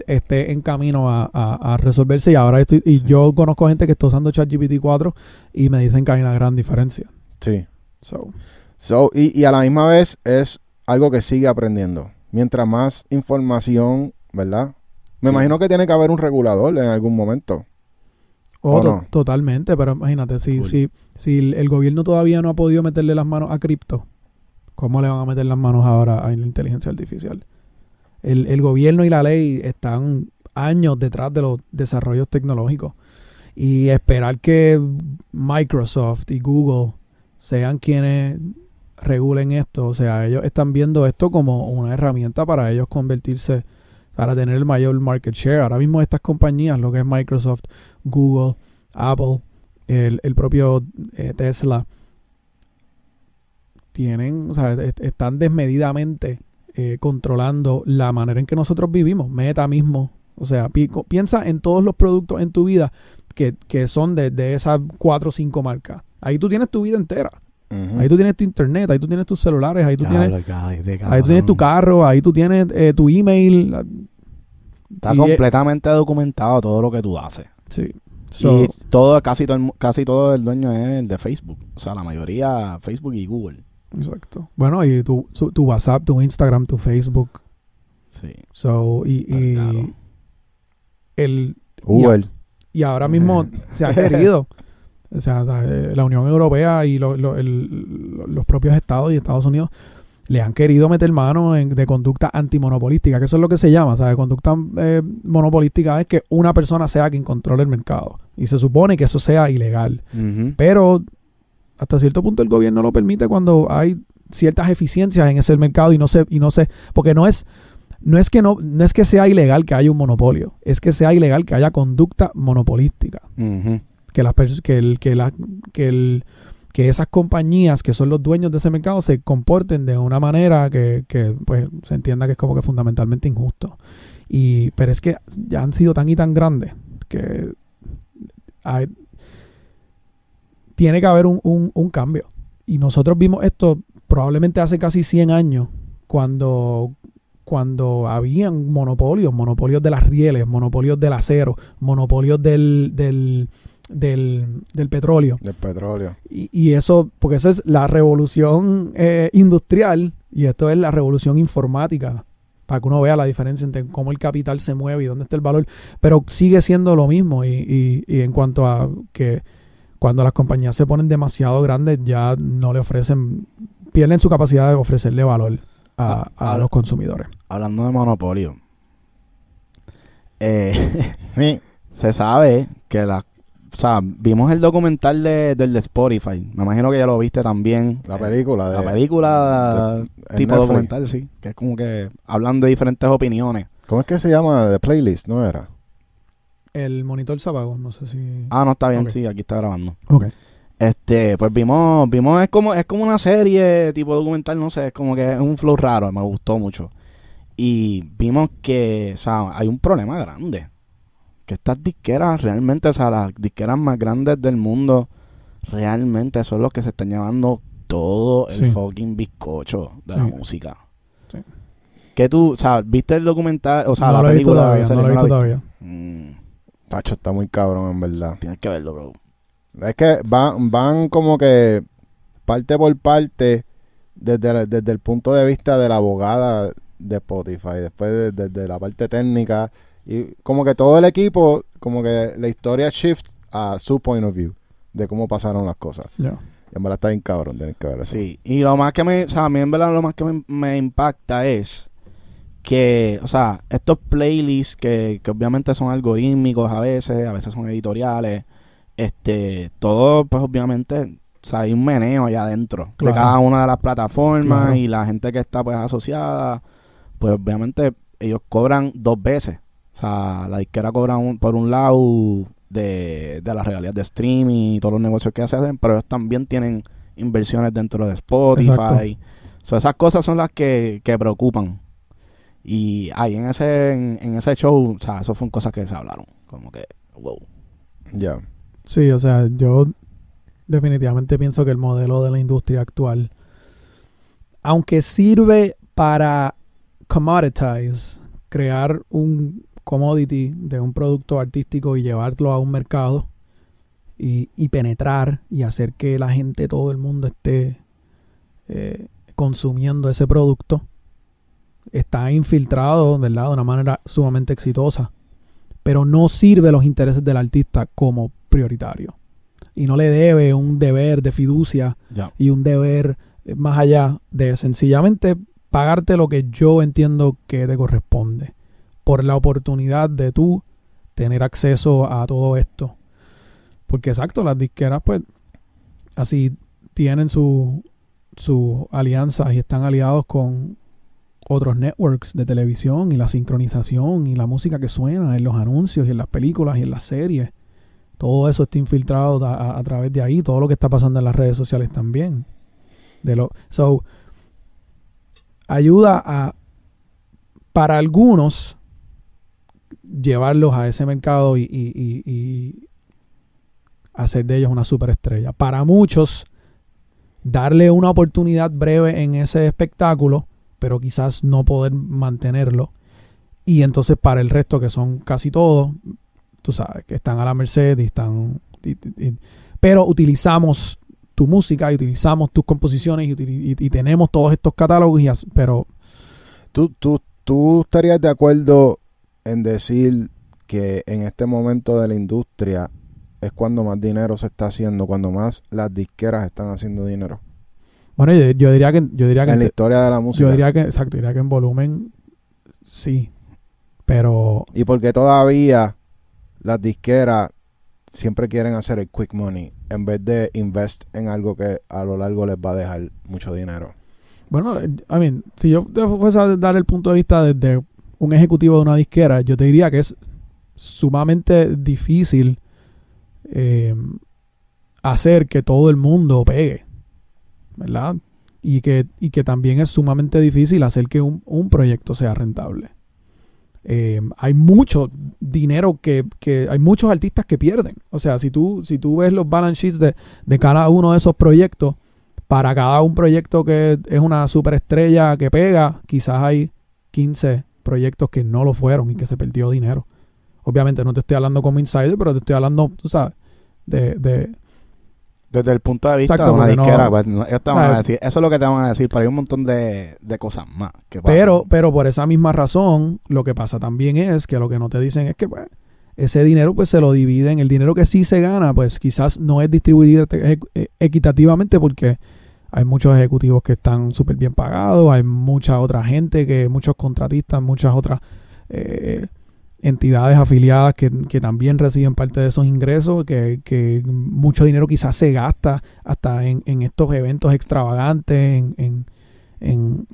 Speaker 1: esté en camino a, a- a resolverse y ahora estoy, y
Speaker 3: Sí.
Speaker 1: yo conozco gente que está usando ChatGPT 4 y me dicen que hay una gran diferencia.
Speaker 2: sí.
Speaker 1: So,
Speaker 2: So, y, y a la misma vez es algo que sigue aprendiendo. Mientras más información, ¿verdad? Me
Speaker 3: Sí.
Speaker 2: imagino que tiene que haber un regulador en algún momento.
Speaker 1: oh,
Speaker 2: ¿O
Speaker 1: to-
Speaker 2: no?
Speaker 1: totalmente, pero imagínate, si,
Speaker 3: Cool.
Speaker 1: si, si el gobierno todavía no ha podido meterle las manos a cripto, ¿cómo le van a meter las manos ahora a la inteligencia artificial? El, el gobierno y la ley están años detrás de los desarrollos tecnológicos. Y esperar que Microsoft y Google sean quienes regulen esto, o sea, ellos están viendo esto como una herramienta para ellos convertirse, para tener el mayor market share. Ahora mismo estas compañías, lo que es Microsoft, Google, Apple, el, el propio eh, Tesla, tienen, o sea, est- están desmedidamente eh, controlando la manera en que nosotros vivimos. Meta mismo, o sea, pi- piensa en todos los productos en tu vida que, que son de, de esas cuatro o cinco marcas. Ahí tú tienes tu vida entera. Ahí tú tienes tu internet, ahí tú tienes tus celulares, ahí tú tienes, ahí tú tienes tu carro, ahí tú tienes eh, tu email.
Speaker 3: Está completamente documentado todo lo que tú haces.
Speaker 1: Sí. So,
Speaker 3: y todo, casi todo, el, casi todo el dueño es el de Facebook. O sea, la mayoría Facebook y Google.
Speaker 1: Exacto. Bueno, y tu, su- tu WhatsApp, tu Instagram, tu Facebook.
Speaker 3: Sí.
Speaker 1: So, y, y
Speaker 3: Claro.
Speaker 1: el,
Speaker 2: Uber.
Speaker 1: y ahora mismo se ha querido. O sea, la, eh, la Unión Europea y lo- lo- el- los propios estados y Estados Unidos le han querido meter mano en, de conducta antimonopolística, que eso es lo que se llama. O sea, conducta eh, monopolística es que una persona sea quien controle el mercado. Y se supone que eso sea ilegal. Pero hasta cierto punto el gobierno lo permite cuando hay ciertas eficiencias en ese mercado y no se, y no se, porque no es, no es que no, no es que sea ilegal que haya un monopolio, es que sea ilegal que haya conducta monopolística. Que las que el, que la, que el, que esas compañías que son los dueños de ese mercado se comporten de una manera que, que pues se entienda que es como que fundamentalmente injusto. Y, pero es que ya han sido tan y tan grandes que hay- tiene que haber un, un- un cambio. Y nosotros vimos esto probablemente hace casi 100 años, cuando, cuando habían monopolios, monopolios de las rieles, monopolios del acero, monopolios del, del, del, del petróleo.
Speaker 2: Del petróleo.
Speaker 1: Y, y eso, porque esa es la revolución eh, industrial y esto es la revolución informática, para que uno vea la diferencia entre cómo el capital se mueve y dónde está el valor, pero sigue siendo lo mismo y, y- y en cuanto a que cuando las compañías se ponen demasiado grandes ya no le ofrecen, pierden su capacidad de ofrecerle valor a,
Speaker 3: Ah,
Speaker 1: a
Speaker 3: ahora-
Speaker 1: los consumidores.
Speaker 3: Hablando de monopolio. Eh, se sabe que la... O sea, vimos el documental de, del de Spotify. Me imagino que ya lo viste también.
Speaker 2: La película de...
Speaker 3: La película
Speaker 2: de-
Speaker 3: tipo documental, sí. Que es como que hablan de diferentes opiniones.
Speaker 2: ¿Cómo es que se llama? The Playlist, ¿no era?
Speaker 1: El monitor se apagó, no sé si...
Speaker 3: Ah, no está bien, sí, aquí está grabando.
Speaker 1: Ok.
Speaker 3: Este, pues vimos, vimos, es como, es como una serie tipo documental, no sé, es como que es un flow raro, me gustó mucho. Y vimos que, o sea, hay un problema grande. Que estas disqueras realmente, o sea, las disqueras más grandes del mundo, realmente son los que se están llevando todo el
Speaker 1: Sí.
Speaker 3: fucking bizcocho de la música.
Speaker 1: Sí.
Speaker 3: Que tú, o sea, viste el documental, o sea,
Speaker 1: no
Speaker 3: la
Speaker 1: lo he visto
Speaker 3: película,
Speaker 1: todavía, no lo he
Speaker 3: ¿no la
Speaker 1: visto todavía.
Speaker 3: Mm,
Speaker 2: Tacho, está muy cabrón, en verdad.
Speaker 3: tienes que verlo, bro.
Speaker 2: Es que van, van como que parte por parte desde, desde el punto de vista de la abogada de Spotify, después de- desde la parte técnica Y como que todo el equipo, como que la historia shift a su point of view de cómo pasaron las cosas. Y en verdad está bien cabrón, tienes que ver eso.
Speaker 3: Sí, y lo más que me, o sea, a mí en verdad lo más que me, me impacta es que, o sea, estos playlists que, que obviamente son algorítmicos a veces, a veces son editoriales, este, todo pues obviamente, o sea, hay un meneo allá adentro
Speaker 1: Claro.
Speaker 3: de cada una de las plataformas
Speaker 1: Claro.
Speaker 3: y la gente que está pues asociada, pues obviamente ellos cobran dos veces. O sea, la disquera cobra un- por un lado de, de las regalías de streaming y todos los negocios que hacen, pero ellos también tienen inversiones dentro de Spotify.
Speaker 1: Exacto.
Speaker 3: So, esas cosas son las que, que preocupan. Y ahí en ese, en, en ese show, o sea, eso fueron cosas que se hablaron. Como que, wow.
Speaker 2: Ya.
Speaker 1: Sí, o sea, yo definitivamente pienso que el modelo de la industria actual, aunque sirve para commoditize, crear un commodity de un producto artístico y llevarlo a un mercado y, y penetrar y hacer que la gente, todo el mundo esté eh, consumiendo ese producto, está infiltrado, ¿verdad? De una manera sumamente exitosa pero no sirve los intereses del artista como prioritario. Y no le debe un deber de fiducia y un deber eh, más allá de sencillamente pagarte lo que yo entiendo que te corresponde por la oportunidad de tú tener acceso a todo esto. Porque exacto, las disqueras pues así tienen su sus alianzas y están aliados con otros networks de televisión y la sincronización y la música que suena en los anuncios y en las películas y en las series. Todo eso está infiltrado a, través de ahí, todo lo que está pasando en las redes sociales también. De lo, so, ayuda a, para algunos, llevarlos a ese mercado y hacer de ellos una superestrella. Para muchos, darle una oportunidad breve en ese espectáculo, pero quizás no poder mantenerlo. Y entonces para el resto, que son casi todos, tú sabes, que están a la merced y están... pero utilizamos tu música y utilizamos tus composiciones y, tenemos todos estos catálogos, y pero
Speaker 2: ¿Tú, tú, ¿Tú estarías de acuerdo en decir que en este momento de la industria es cuando más dinero se está haciendo, cuando más las disqueras están haciendo dinero?
Speaker 1: Bueno, yo, yo diría que... Yo diría que
Speaker 2: En la historia de la música.
Speaker 1: yo diría que, exacto, diría que en volumen sí, pero
Speaker 2: Y porque todavía las disqueras siempre quieren hacer el quick money en vez de invest en algo que a lo largo les va a dejar mucho dinero.
Speaker 1: Bueno, I mean, si yo te fuese a dar el punto de vista desde un ejecutivo de una disquera, yo te diría que es sumamente difícil eh, hacer que todo el mundo pegue, ¿verdad? Y que, y que también es sumamente difícil hacer que un, un proyecto sea rentable. Eh, hay mucho dinero que, que hay muchos artistas que pierden. O sea, si tú, si tú ves los balance sheets de, de cada uno de esos proyectos, para cada un proyecto que es una superestrella que pega, quizás hay 15 proyectos que no lo fueron y que se perdió dinero. Obviamente no te estoy hablando como insider, pero te estoy hablando, tú sabes, de, de
Speaker 3: Desde el punto de vista
Speaker 1: Exacto,
Speaker 3: de una
Speaker 1: no-
Speaker 3: disquera, pues, no- ellos te van a decir, eso es lo que te van a decir, pero hay un montón de, de cosas más que pasan.
Speaker 1: pero, pero por esa misma razón, lo que pasa también es que lo que no te dicen es que pues, ese dinero pues se lo dividen, el dinero que sí se gana, pues quizás no es distribuido equ- eh, equitativamente porque hay muchos ejecutivos que están súper bien pagados, hay mucha otra gente, que muchos contratistas, muchas otras eh, entidades afiliadas que, que también reciben parte de esos ingresos, que, que mucho dinero quizás se gasta hasta en, en estos eventos extravagantes, en, en, en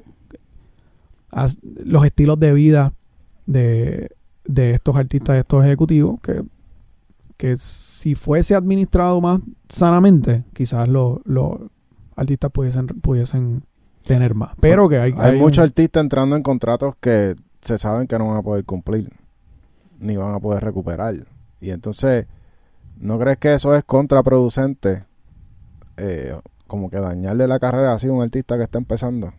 Speaker 1: as- los estilos de vida de, de estos artistas, de estos ejecutivos, que, que si fuese administrado más sanamente, quizás los los artistas pudiesen, pudiesen tener más. Pero que hay,
Speaker 2: Hay,
Speaker 1: hay
Speaker 2: muchos artistas entrando en contratos que se saben que no van a poder cumplir, ni van a poder recuperar. Y entonces, ¿no crees que eso es contraproducente? Eh, como que dañarle la carrera así a un artista que está empezando.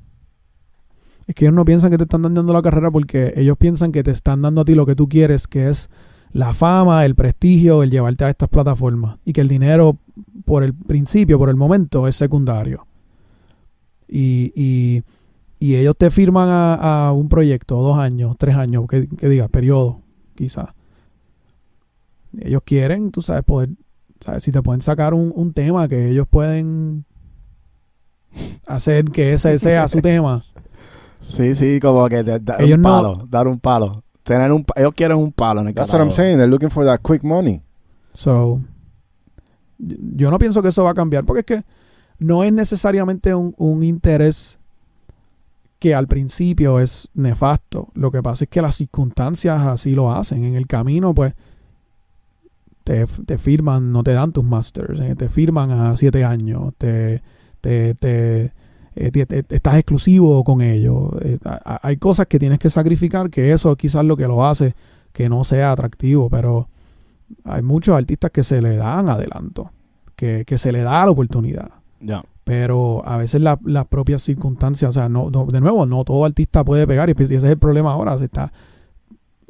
Speaker 1: Es que ellos no piensan que te están dando la carrera porque ellos piensan que te están dando a ti lo que tú quieres, que es la fama, el prestigio, el llevarte a estas plataformas. Y que el dinero, por el principio, por el momento, es secundario. Y, y, ellos te firman a, a un proyecto, dos años, tres años, que, que diga, periodo, quizás. Ellos quieren, tú sabes, poder, sabes, si te pueden sacar un, un tema que ellos pueden hacer que ese sea su tema.
Speaker 3: Sí, sí, como que te- dar
Speaker 1: Ellos
Speaker 3: un
Speaker 1: no-
Speaker 3: palo, dar un palo. Tener un, ellos quieren un palo en el
Speaker 2: That's what I'm saying. They're looking for that quick money.
Speaker 1: So, yo no pienso que eso va a cambiar porque es que no es necesariamente un, un interés que al principio es nefasto. Lo que pasa es que las circunstancias así lo hacen. En el camino, pues, te, te firman, no te dan tus masters, eh, te firman a siete años, te, te, te- eh, estás exclusivo con ellos. Eh, hay cosas que tienes que sacrificar que eso quizás lo que lo hace que no sea atractivo, pero hay muchos artistas que se le dan adelanto, que, que se le da la oportunidad.
Speaker 3: Ya.
Speaker 1: Pero a veces la- las propias circunstancias, o sea, no, no- de nuevo, no todo artista puede pegar y ese es el problema ahora, se está,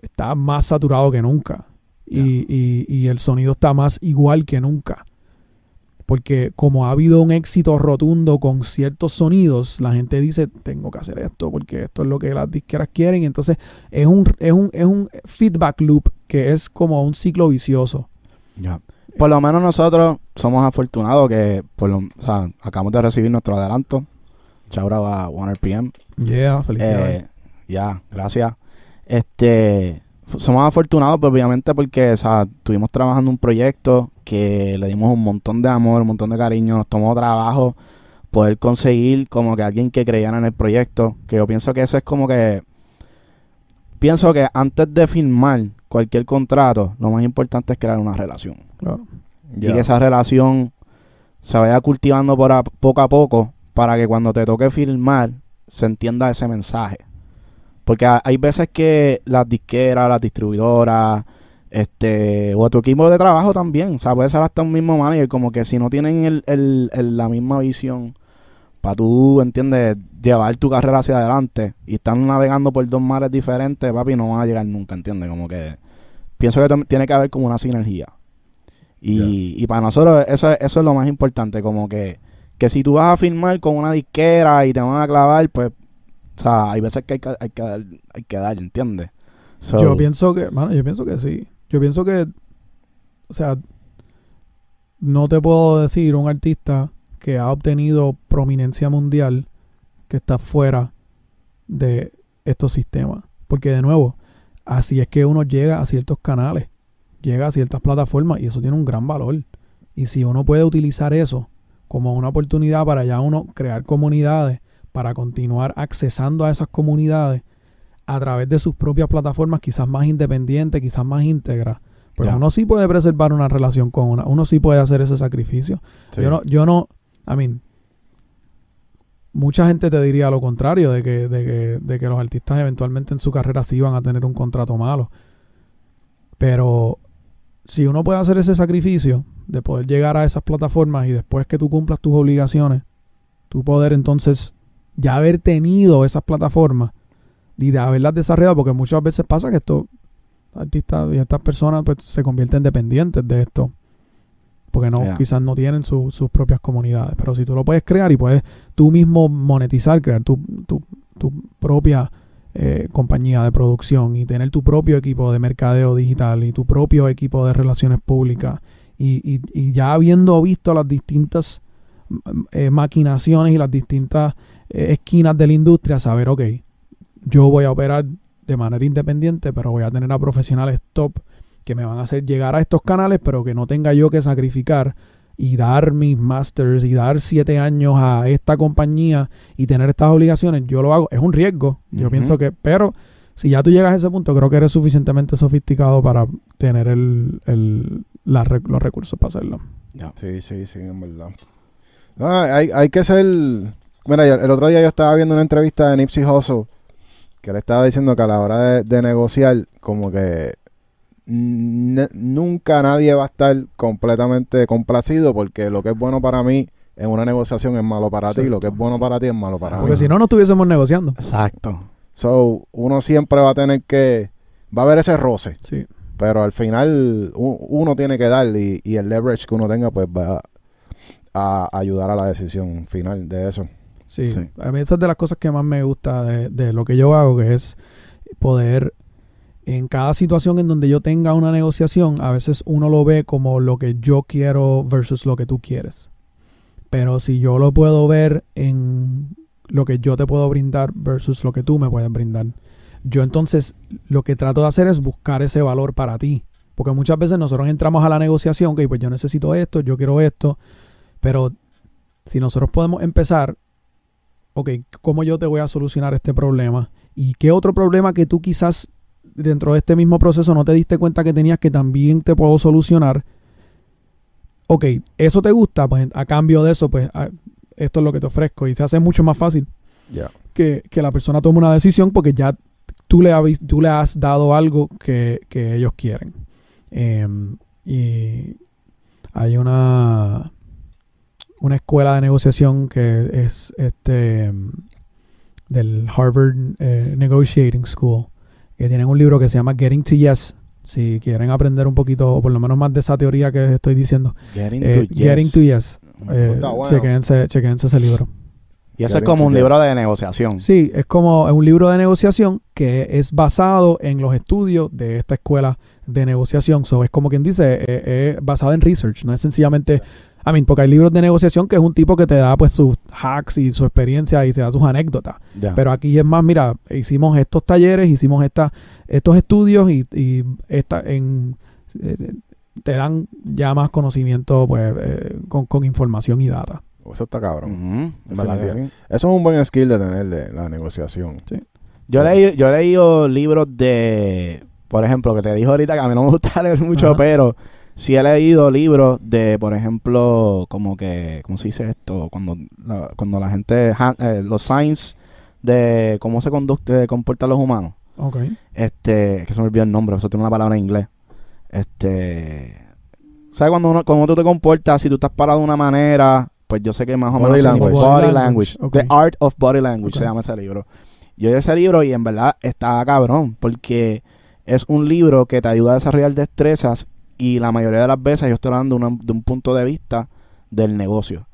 Speaker 1: está más saturado que nunca y, y- y el sonido está más igual que nunca. Porque como ha habido un éxito rotundo con ciertos sonidos, la gente dice, tengo que hacer esto porque esto es lo que las disqueras quieren. Y entonces es un, es un, es un feedback loop que es como un ciclo vicioso.
Speaker 3: Ya. Por lo menos nosotros somos afortunados que por lo, o sea, acabamos de recibir nuestro adelanto. Chaura a 1RPM.
Speaker 1: Yeah, felicidades.
Speaker 3: Eh, ya, gracias. Este, somos afortunados, pues, obviamente, porque o sea, estuvimos trabajando un proyecto que le dimos un montón de amor, un montón de cariño, nos tomó trabajo poder conseguir como que alguien que creyera en el proyecto, que yo pienso que eso es como que pienso que antes de firmar cualquier contrato, lo más importante es crear una relación
Speaker 1: Claro.
Speaker 3: Y que esa relación se vaya cultivando por a- poco a poco para que cuando te toque filmar se entienda ese mensaje. Porque ha- hay veces que las disqueras, las distribuidoras, este, o tu equipo de trabajo también, o sea, puede ser hasta un mismo manager, como que si no tienen el, el- el- la misma visión para tú, ¿entiendes?, llevar tu carrera hacia adelante y están navegando por dos mares diferentes, papi, no van a llegar nunca, ¿entiendes? Como que pienso que tiene que haber como una sinergia. Y, y para nosotros eso, es- eso es lo más importante, como que, que si tú vas a firmar con una disquera y te van a clavar, pues, o sea, hay veces que hay que, hay que, dar, hay que dar, ¿entiendes? So,
Speaker 1: Yo pienso que, mano, yo pienso que sí. Yo pienso que, o sea, no te puedo decir un artista que ha obtenido prominencia mundial que está fuera de estos sistemas. Porque de nuevo, así es que uno llega a ciertos canales, llega a ciertas plataformas y eso tiene un gran valor. Y si uno puede utilizar eso como una oportunidad para ya uno crear comunidades, para continuar accesando a esas comunidades, a través de sus propias plataformas, quizás más independientes, quizás más íntegras. Pues
Speaker 3: Ya.
Speaker 1: uno sí puede preservar una relación con una, uno sí puede hacer ese sacrificio.
Speaker 2: Sí.
Speaker 1: Yo no, yo no, I mean, mucha gente te diría lo contrario, de que, de que, de que los artistas eventualmente en su carrera sí van a tener un contrato malo. Pero si uno puede hacer ese sacrificio de poder llegar a esas plataformas y después que tú cumplas tus obligaciones, tú poder entonces ya haber tenido esas plataformas y de haberlas desarrollado, porque muchas veces pasa que estos artistas y estas personas pues se convierten dependientes de esto. Porque no, quizás no tienen su- sus propias comunidades. Pero si tú lo puedes crear y puedes tú mismo monetizar, crear tu, tu, tu propia eh, compañía de producción y tener tu propio equipo de mercadeo digital y tu propio equipo de relaciones públicas y, y, y ya habiendo visto las distintas mm, eh, maquinaciones y las distintas eh, esquinas de la industria, saber, ok, yo voy a operar de manera independiente, pero voy a tener a profesionales top que me van a hacer llegar a estos canales, pero que no tenga yo que sacrificar y dar mis masters y dar siete años a esta compañía y tener estas obligaciones, yo lo hago. Es un riesgo, yo pienso que, pero si ya tú llegas a ese punto, creo que eres suficientemente sofisticado para tener el, el- la los recursos para hacerlo.
Speaker 2: Sí, sí, sí, en verdad. No, hay, hay que ser... Mira, yo- el otro día yo estaba viendo una entrevista de Nipsey Hussle que le estaba diciendo que a la hora de, de negociar, como que nunca nadie va a estar completamente complacido porque lo que es bueno para mí en una negociación es malo para ti y lo que es bueno para ti es malo para mí.
Speaker 1: Porque si no, no estuviésemos negociando.
Speaker 3: Exacto.
Speaker 2: So, uno siempre va a tener que... Va a haber ese roce.
Speaker 1: Sí.
Speaker 2: Pero al final uno tiene que dar y, y el leverage que uno tenga pues va a ayudar a la decisión final de eso.
Speaker 1: Sí,
Speaker 3: Sí.
Speaker 1: a mí esa es de las cosas que más me gusta de, de lo que yo hago, que es poder en cada situación en donde yo tenga una negociación, a veces uno lo ve como lo que yo quiero versus lo que tú quieres. Pero si yo lo puedo ver en lo que yo te puedo brindar versus lo que tú me puedes brindar, yo entonces lo que trato de hacer es buscar ese valor para ti. Porque muchas veces nosotros entramos a la negociación, que pues yo necesito esto, yo quiero esto, pero si nosotros podemos empezar, ok, ¿cómo yo te voy a solucionar este problema? ¿Y qué otro problema que tú quizás dentro de este mismo proceso no te diste cuenta que tenías que también te puedo solucionar? Ok, eso te gusta, pues a cambio de eso, pues a- esto es lo que te ofrezco y se hace mucho más fácil que, que la persona tome una decisión porque ya tú le, habis- tú le has dado algo que, que ellos quieren. Em, y hay una, una escuela de negociación que es este em, del Harvard eh, Negotiating School, que tienen un libro que se llama Getting to Yes. Si quieren aprender un poquito, o por lo menos más de esa teoría que estoy diciendo,
Speaker 3: Getting
Speaker 1: eh,
Speaker 3: to yes.
Speaker 1: Getting to Yes. Eh,
Speaker 2: está bueno.
Speaker 1: chequense, chequense ese libro.
Speaker 3: Y eso es como un
Speaker 2: yes.
Speaker 3: libro de negociación.
Speaker 1: Sí, es como es un libro de negociación que es basado en los estudios de esta escuela de negociación. So, es como quien dice, eh, eh, basado en research, no es sencillamente, I mean, porque hay libros de negociación que es un tipo que te da pues sus hacks y su experiencia y te da sus anécdotas. Pero aquí es más, mira, hicimos estos talleres, hicimos esta, estos estudios y, y esta, en, eh, te dan ya más conocimiento pues eh, con, con información y data.
Speaker 2: Eso está cabrón.
Speaker 3: Ujú, ¿verdad que sí?
Speaker 2: Eso es un buen skill de tener de la negociación.
Speaker 3: Yo, leí, yo he leído libros de, por ejemplo, que te dijo ahorita que a mí no me gusta leer mucho, pero sí he leído libros de, por ejemplo, como que, ¿cómo se dice esto? Cuando la, cuando la gente, ha- eh, los signs de cómo se conducte, comportan los humanos.
Speaker 1: Ok.
Speaker 3: Este, que se me olvidó el nombre, eso tiene una palabra en inglés. Este, ¿sabes cuando uno, cómo tú te comportas? Si tú estás parado de una manera, pues yo sé que más o
Speaker 2: Body
Speaker 3: menos
Speaker 2: language.
Speaker 3: Body,
Speaker 1: Body
Speaker 3: language.
Speaker 1: language, ok.
Speaker 3: The Art of Body Language se llama ese libro. Yo leí ese libro y en verdad está cabrón, porque es un libro que te ayuda a desarrollar destrezas y la mayoría de las veces yo estoy hablando de, una- de un punto de vista del negocio.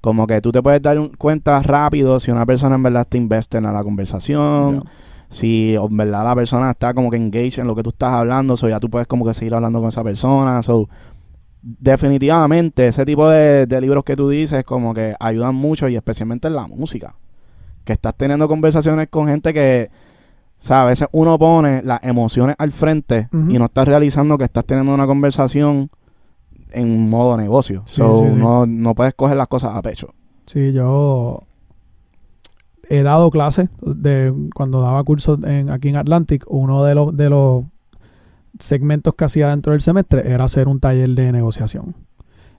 Speaker 3: Como que tú te puedes dar un- cuenta rápido si una persona en verdad te investe en la conversación, si en verdad la persona está como que engaged en lo que tú estás hablando, so ya tú puedes como que seguir hablando con esa persona. So, definitivamente ese tipo de, de libros que tú dices como que ayudan mucho y especialmente en la música. Que estás teniendo conversaciones con gente que, o sea, a veces uno pone las emociones al frente y no estás realizando que estás teniendo una conversación en modo negocio.
Speaker 1: Sí,
Speaker 3: so,
Speaker 1: sí, sí.
Speaker 3: No, no puedes coger las cosas a pecho.
Speaker 1: Sí, yo he dado clases de cuando daba cursos en, aquí en Atlantic. Uno de los de los segmentos que hacía dentro del semestre era hacer un taller de negociación.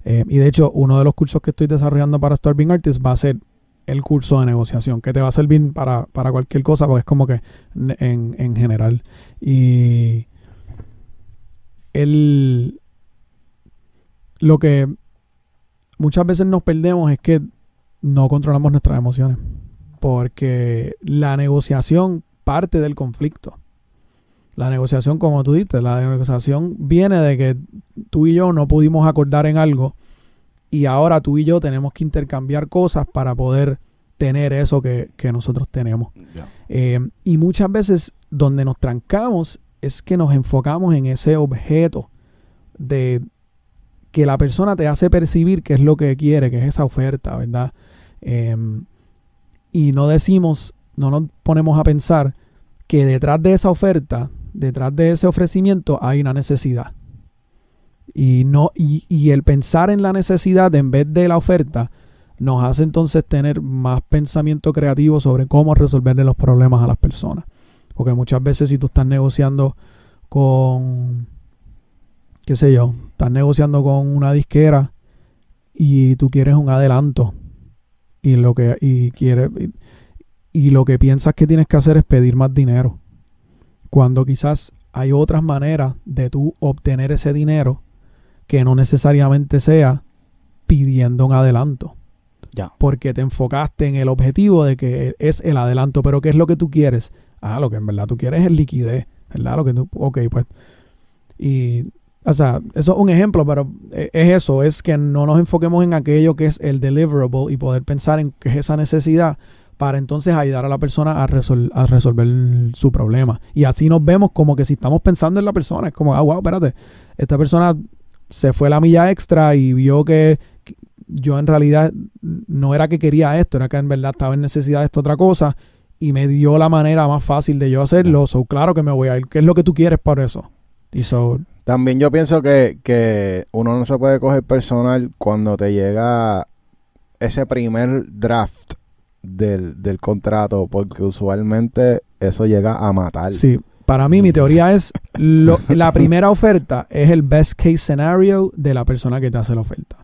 Speaker 1: Eh, y de hecho, uno de los cursos que estoy desarrollando para Start Being Artist va a ser el curso de negociación, que te va a servir para, para cualquier cosa, porque es como que en, en general. Y el, lo que muchas veces nos perdemos es que no controlamos nuestras emociones. Porque la negociación parte del conflicto. La negociación, como tú dices, la negociación viene de que tú y yo no pudimos acordar en algo y ahora tú y yo tenemos que intercambiar cosas para poder tener eso que, que nosotros tenemos. Eh, y muchas veces donde nos trancamos es que nos enfocamos en ese objeto de que la persona te hace percibir que es lo que quiere, que es esa oferta, ¿verdad? Eh, y no decimos, no nos ponemos a pensar que detrás de esa oferta, detrás de ese ofrecimiento hay una necesidad. Y, no, y, y el pensar en la necesidad en vez de la oferta nos hace entonces tener más pensamiento creativo sobre cómo resolverle los problemas a las personas. Porque muchas veces si tú estás negociando con, qué sé yo, estás negociando con una disquera y tú quieres un adelanto y lo que y quieres y, y lo que piensas que tienes que hacer es pedir más dinero. Cuando quizás hay otras maneras de tú obtener ese dinero que no necesariamente sea pidiendo un adelanto
Speaker 3: Ya.
Speaker 1: porque te enfocaste en el objetivo de que es el adelanto, pero ¿qué es lo que tú quieres? Ah, lo que en verdad tú quieres es liquidez, ¿verdad? Lo que tú, ok, pues, y, o sea, eso es un ejemplo, pero e- es eso, es que no nos enfoquemos en aquello que es el deliverable y poder pensar en qué es esa necesidad, para entonces ayudar a la persona a, resol- a resolver su problema. Y así nos vemos como que si estamos pensando en la persona, es como, ah, wow, espérate, esta persona se fue la milla extra y vio que, yo en realidad no era que quería esto, era que en verdad estaba en necesidad de esta otra cosa y me dio la manera más fácil de yo hacerlo. So, claro que me voy a ir. ¿Qué es lo que tú quieres por eso? Y so,
Speaker 2: También yo pienso que, que uno no se puede coger personal cuando te llega ese primer draft del, del contrato, porque usualmente eso llega a matar.
Speaker 1: Sí, para mí mi teoría es lo- la primera oferta es el best case scenario de la persona que te hace la oferta.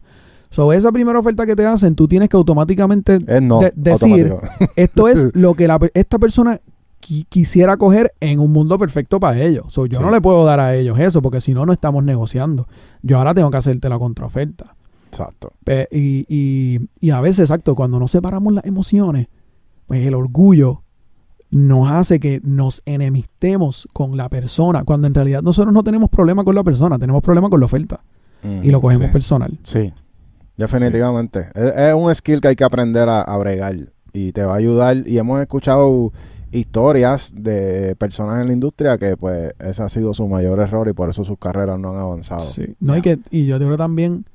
Speaker 1: So, esa primera oferta que te hacen, tú tienes que automáticamente
Speaker 2: no,
Speaker 1: de- decir,
Speaker 2: automático.
Speaker 1: esto es lo que la esta persona qui- quisiera coger en un mundo perfecto para ellos. So, yo
Speaker 2: Sí.
Speaker 1: no le puedo dar a ellos eso porque si no, no estamos negociando. Yo ahora tengo que hacerte la contraoferta.
Speaker 2: Exacto.
Speaker 1: Y, y, y a veces, exacto, cuando no separamos las emociones, pues el orgullo nos hace que nos enemistemos con la persona, cuando en realidad nosotros no tenemos problema con la persona, tenemos problema con la oferta y lo cogemos
Speaker 2: Sí.
Speaker 1: personal.
Speaker 3: Sí.
Speaker 2: Definitivamente. Es, es un skill que hay que aprender a, a bregar y te va a ayudar. Y hemos escuchado historias de personas en la industria que pues ese ha sido su mayor error y por eso sus carreras no han avanzado.
Speaker 1: Sí. No hay que, y yo creo también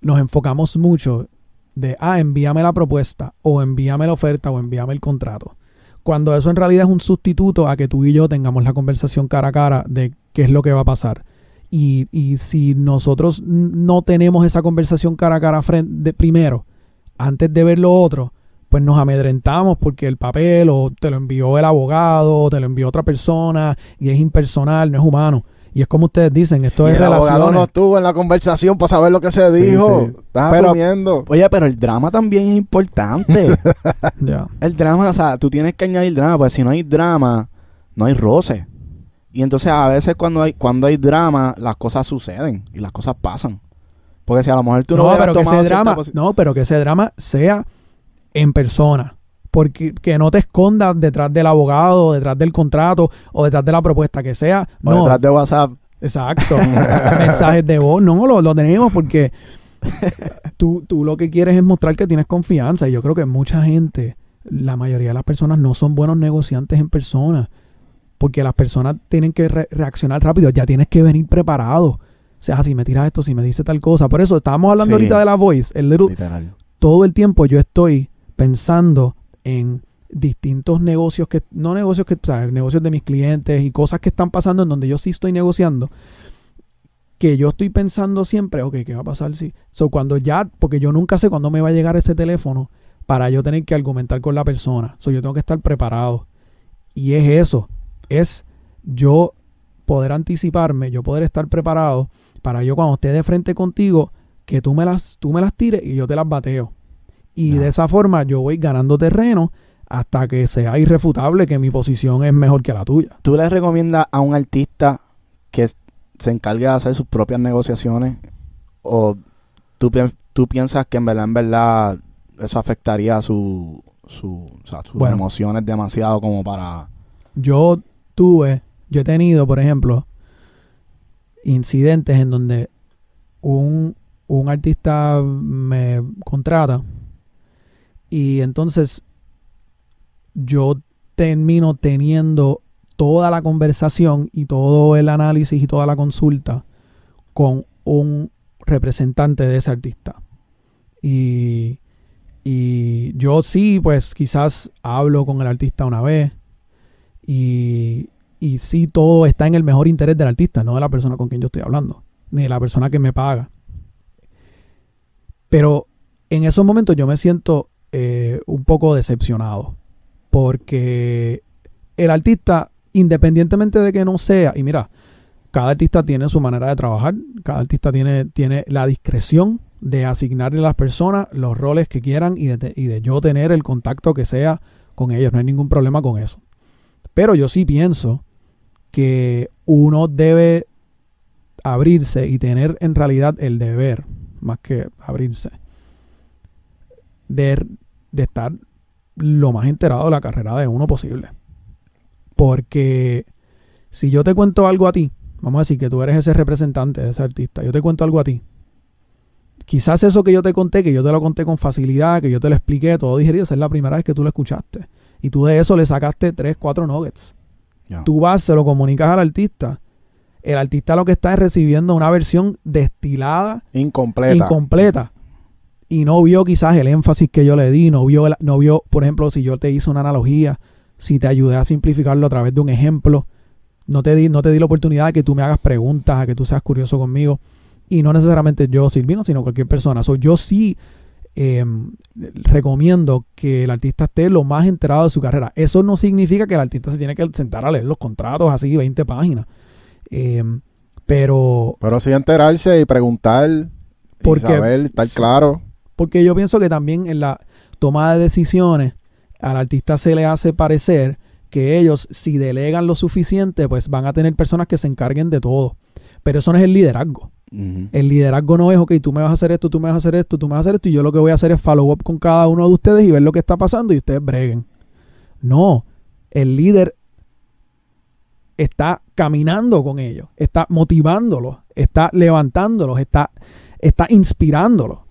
Speaker 1: nos enfocamos mucho de, ah, envíame la propuesta, o envíame la oferta, o envíame el contrato. Cuando eso en realidad es un sustituto a que tú y yo tengamos la conversación cara a cara de qué es lo que va a pasar. Y, y si nosotros no tenemos esa conversación cara a cara primero, antes de ver lo otro, pues nos amedrentamos porque el papel o te lo envió el abogado, o te lo envió otra persona, y es impersonal, no es humano. Y es como ustedes dicen, esto
Speaker 2: Y
Speaker 1: es
Speaker 2: el abogado no estuvo en la conversación para saber lo que se dijo.
Speaker 1: sí.
Speaker 2: Estás
Speaker 3: Pero-
Speaker 2: asumiendo.
Speaker 3: Oye, pero el drama también es importante.
Speaker 1: Ya.
Speaker 3: el drama, o sea, tú tienes que añadir drama, pues si no hay drama, no hay roce. Y entonces a veces cuando hay cuando hay drama, las cosas suceden y las cosas pasan. Porque si a lo mejor tú no,
Speaker 1: no, pero que
Speaker 3: tomado
Speaker 1: ese drama, no, pero que ese drama sea en persona. Porque que no te escondas detrás del abogado, detrás del contrato o detrás de la propuesta que sea.
Speaker 3: o
Speaker 1: No,
Speaker 3: detrás de WhatsApp.
Speaker 1: exacto. Mensajes de voz, no, lo, lo tenemos porque tú, tú lo que quieres es mostrar que tienes confianza. Y yo creo que mucha gente, la mayoría de las personas no son buenos negociantes en persona. Porque las personas tienen que re- reaccionar rápido. Ya tienes que venir preparado. O sea, si me tiras esto, si me dice tal cosa. Por eso estábamos hablando
Speaker 3: Sí.
Speaker 1: ahorita de la voice. El little, todo el tiempo yo estoy pensando en distintos negocios que, no negocios que, o sea, negocios de mis clientes y cosas que están pasando en donde yo sí estoy negociando, que yo estoy pensando siempre, ok, ¿qué va a pasar si? So, cuando ya, porque yo nunca sé cuándo me va a llegar ese teléfono para yo tener que argumentar con la persona. So, yo tengo que estar preparado. Y es eso, es yo poder anticiparme, yo poder estar preparado para yo cuando esté de frente contigo, que tú me las, tú me las tires y yo te las bateo. Y de esa forma yo voy ganando terreno hasta que sea irrefutable que mi posición es mejor que la tuya.
Speaker 3: ¿Tú le recomiendas a un artista que se encargue de hacer sus propias negociaciones? ¿O tú, pi- tú piensas que en verdad, en verdad, eso afectaría su, su, o sea, sus
Speaker 1: Bueno.
Speaker 3: emociones demasiado como para...
Speaker 1: Yo tuve, yo he tenido, por ejemplo, incidentes en donde un, un artista me contrata y entonces yo termino teniendo toda la conversación y todo el análisis y toda la consulta con un representante de ese artista. Y, y yo sí, pues quizás hablo con el artista una vez y, y sí todo está en el mejor interés del artista, no de la persona con quien yo estoy hablando, ni de la persona que me paga. Pero en esos momentos yo me siento eh, un poco decepcionado porque el artista, independientemente de que no sea, y mira, cada artista tiene su manera de trabajar, cada artista tiene, tiene la discreción de asignarle a las personas los roles que quieran y de, y de yo tener el contacto que sea con ellos, no hay ningún problema con eso. Pero yo sí pienso que uno debe abrirse y tener en realidad el deber, más que abrirse, de, de estar lo más enterado de la carrera de uno posible. Porque si yo te cuento algo a ti, vamos a decir que tú eres ese representante de ese artista, yo te cuento algo a ti, quizás eso que yo te conté, que yo te lo conté con facilidad, que yo te lo expliqué, todo digerido, esa es la primera vez que tú lo escuchaste. Y tú de eso le sacaste tres, cuatro nuggets.
Speaker 3: Ya.
Speaker 1: Tú vas, se lo comunicas al artista. El artista lo que está es recibiendo una versión destilada,
Speaker 2: Incompleta.
Speaker 1: incompleta. Y no vio quizás el énfasis que yo le di, no vio, el- no vio, por ejemplo, si yo te hice una analogía, si te ayudé a simplificarlo a través de un ejemplo, no te di, no te di la oportunidad de que tú me hagas preguntas, a que tú seas curioso conmigo. Y no necesariamente yo, Silvino, sino cualquier persona. So, yo sí eh, recomiendo que el artista esté lo más enterado de su carrera. Eso no significa que el artista se tiene que sentar a leer los contratos así, 20 páginas. Eh, pero
Speaker 2: Pero sí enterarse y preguntar y
Speaker 1: Porque-
Speaker 2: saber, estar
Speaker 1: sí.
Speaker 2: claro.
Speaker 1: Porque yo pienso que también en la toma de decisiones al artista se le hace parecer que ellos, si delegan lo suficiente, pues van a tener personas que se encarguen de todo. Pero eso no es el liderazgo. El liderazgo no es, ok, tú me vas a hacer esto, tú me vas a hacer esto, tú me vas a hacer esto, y yo lo que voy a hacer es follow up con cada uno de ustedes y ver lo que está pasando y ustedes breguen. No, el líder está caminando con ellos, está motivándolos, está levantándolos, está, está inspirándolos.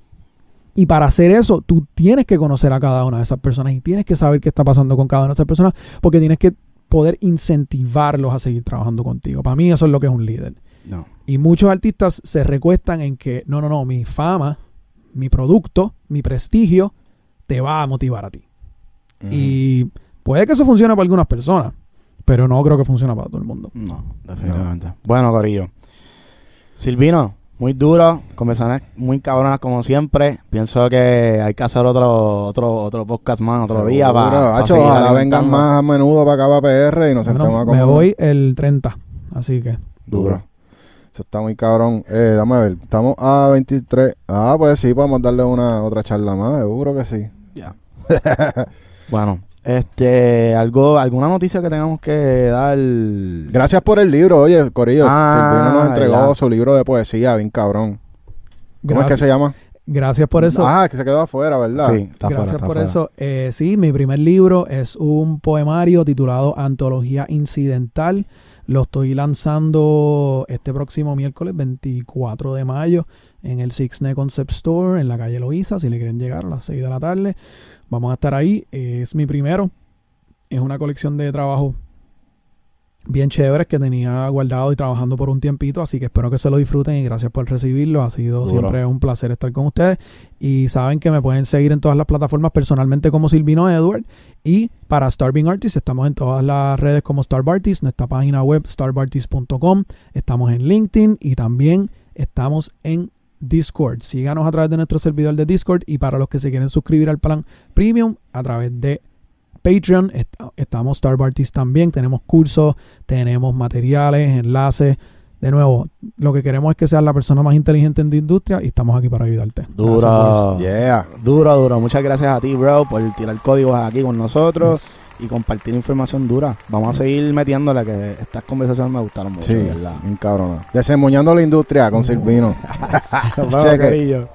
Speaker 1: Y para hacer eso, tú tienes que conocer a cada una de esas personas y tienes que saber qué está pasando con cada una de esas personas porque tienes que poder incentivarlos a seguir trabajando contigo. Para mí eso es lo que es un líder.
Speaker 3: No.
Speaker 1: Y muchos artistas se recuestan en que, no, no, no, mi fama, mi producto, mi prestigio, te va a motivar a ti. Y puede que eso funcione para algunas personas, pero no creo que funcione para todo el mundo.
Speaker 3: No, definitivamente. Bueno, Corillo. Silvino, muy duro, conversaciones muy cabronas como siempre. Pienso que hay que hacer otro otro otro podcast más otro día
Speaker 2: Seguro.
Speaker 3: para
Speaker 2: Hacho, ojalá vengan más a menudo para acá, para PR, y nos
Speaker 1: Bueno,
Speaker 2: sentemos a
Speaker 1: me
Speaker 2: comer.
Speaker 1: voy el 30, así que
Speaker 2: Duro. Eso está muy cabrón. Eh, dame a ver. Estamos a 23. Ah, pues sí, podemos darle una otra charla más. Seguro que sí.
Speaker 3: Ya. bueno, este, algo, alguna noticia que tengamos que dar.
Speaker 2: Gracias por el libro. Oye, Corillo,
Speaker 3: Ah,
Speaker 2: Silvino nos entregó
Speaker 3: verdad.
Speaker 2: su libro de poesía, bien cabrón. ¿Cómo es que se llama?
Speaker 1: gracias por eso.
Speaker 2: Ah, que se quedó afuera, ¿verdad?
Speaker 3: Sí, está
Speaker 1: Gracias
Speaker 3: fuera, está
Speaker 1: por
Speaker 3: fuera.
Speaker 1: eso. Eh, sí, mi primer libro es un poemario titulado Antología Incidental. Lo estoy lanzando este próximo miércoles 24 de mayo en el Sixne Concept Store en la calle Loíza. Si le quieren llegar a las 6 de la tarde, vamos a estar ahí. Eh, es mi primero. Es una colección de trabajo bien chéveres que tenía guardado y trabajando por un tiempito, así que espero que se lo disfruten y gracias por recibirlo. Ha sido
Speaker 3: Duro.
Speaker 1: siempre un placer estar con ustedes y saben que me pueden seguir en todas las plataformas personalmente como Silvino Edward y para Starving Artist estamos en todas las redes como Starbartist, nuestra página web starbartist.com, estamos en LinkedIn y también estamos en Discord. Síganos a través de nuestro servidor de Discord y para los que se quieren suscribir al plan premium a través de Patreon, est- estamos Starbartist también, tenemos cursos, tenemos materiales, enlaces. De nuevo, lo que queremos es que seas la persona más inteligente en tu industria y estamos aquí para ayudarte.
Speaker 3: Duro.
Speaker 2: Yeah.
Speaker 3: Duro, duro. Muchas gracias a ti, bro, por tirar códigos aquí con nosotros y compartir información dura. Vamos a seguir metiéndole que estas conversaciones me gustaron mucho,
Speaker 2: Sí,
Speaker 3: de ¿verdad?
Speaker 2: bien cabrón. Desemboñando la industria con Silvino. Cheque.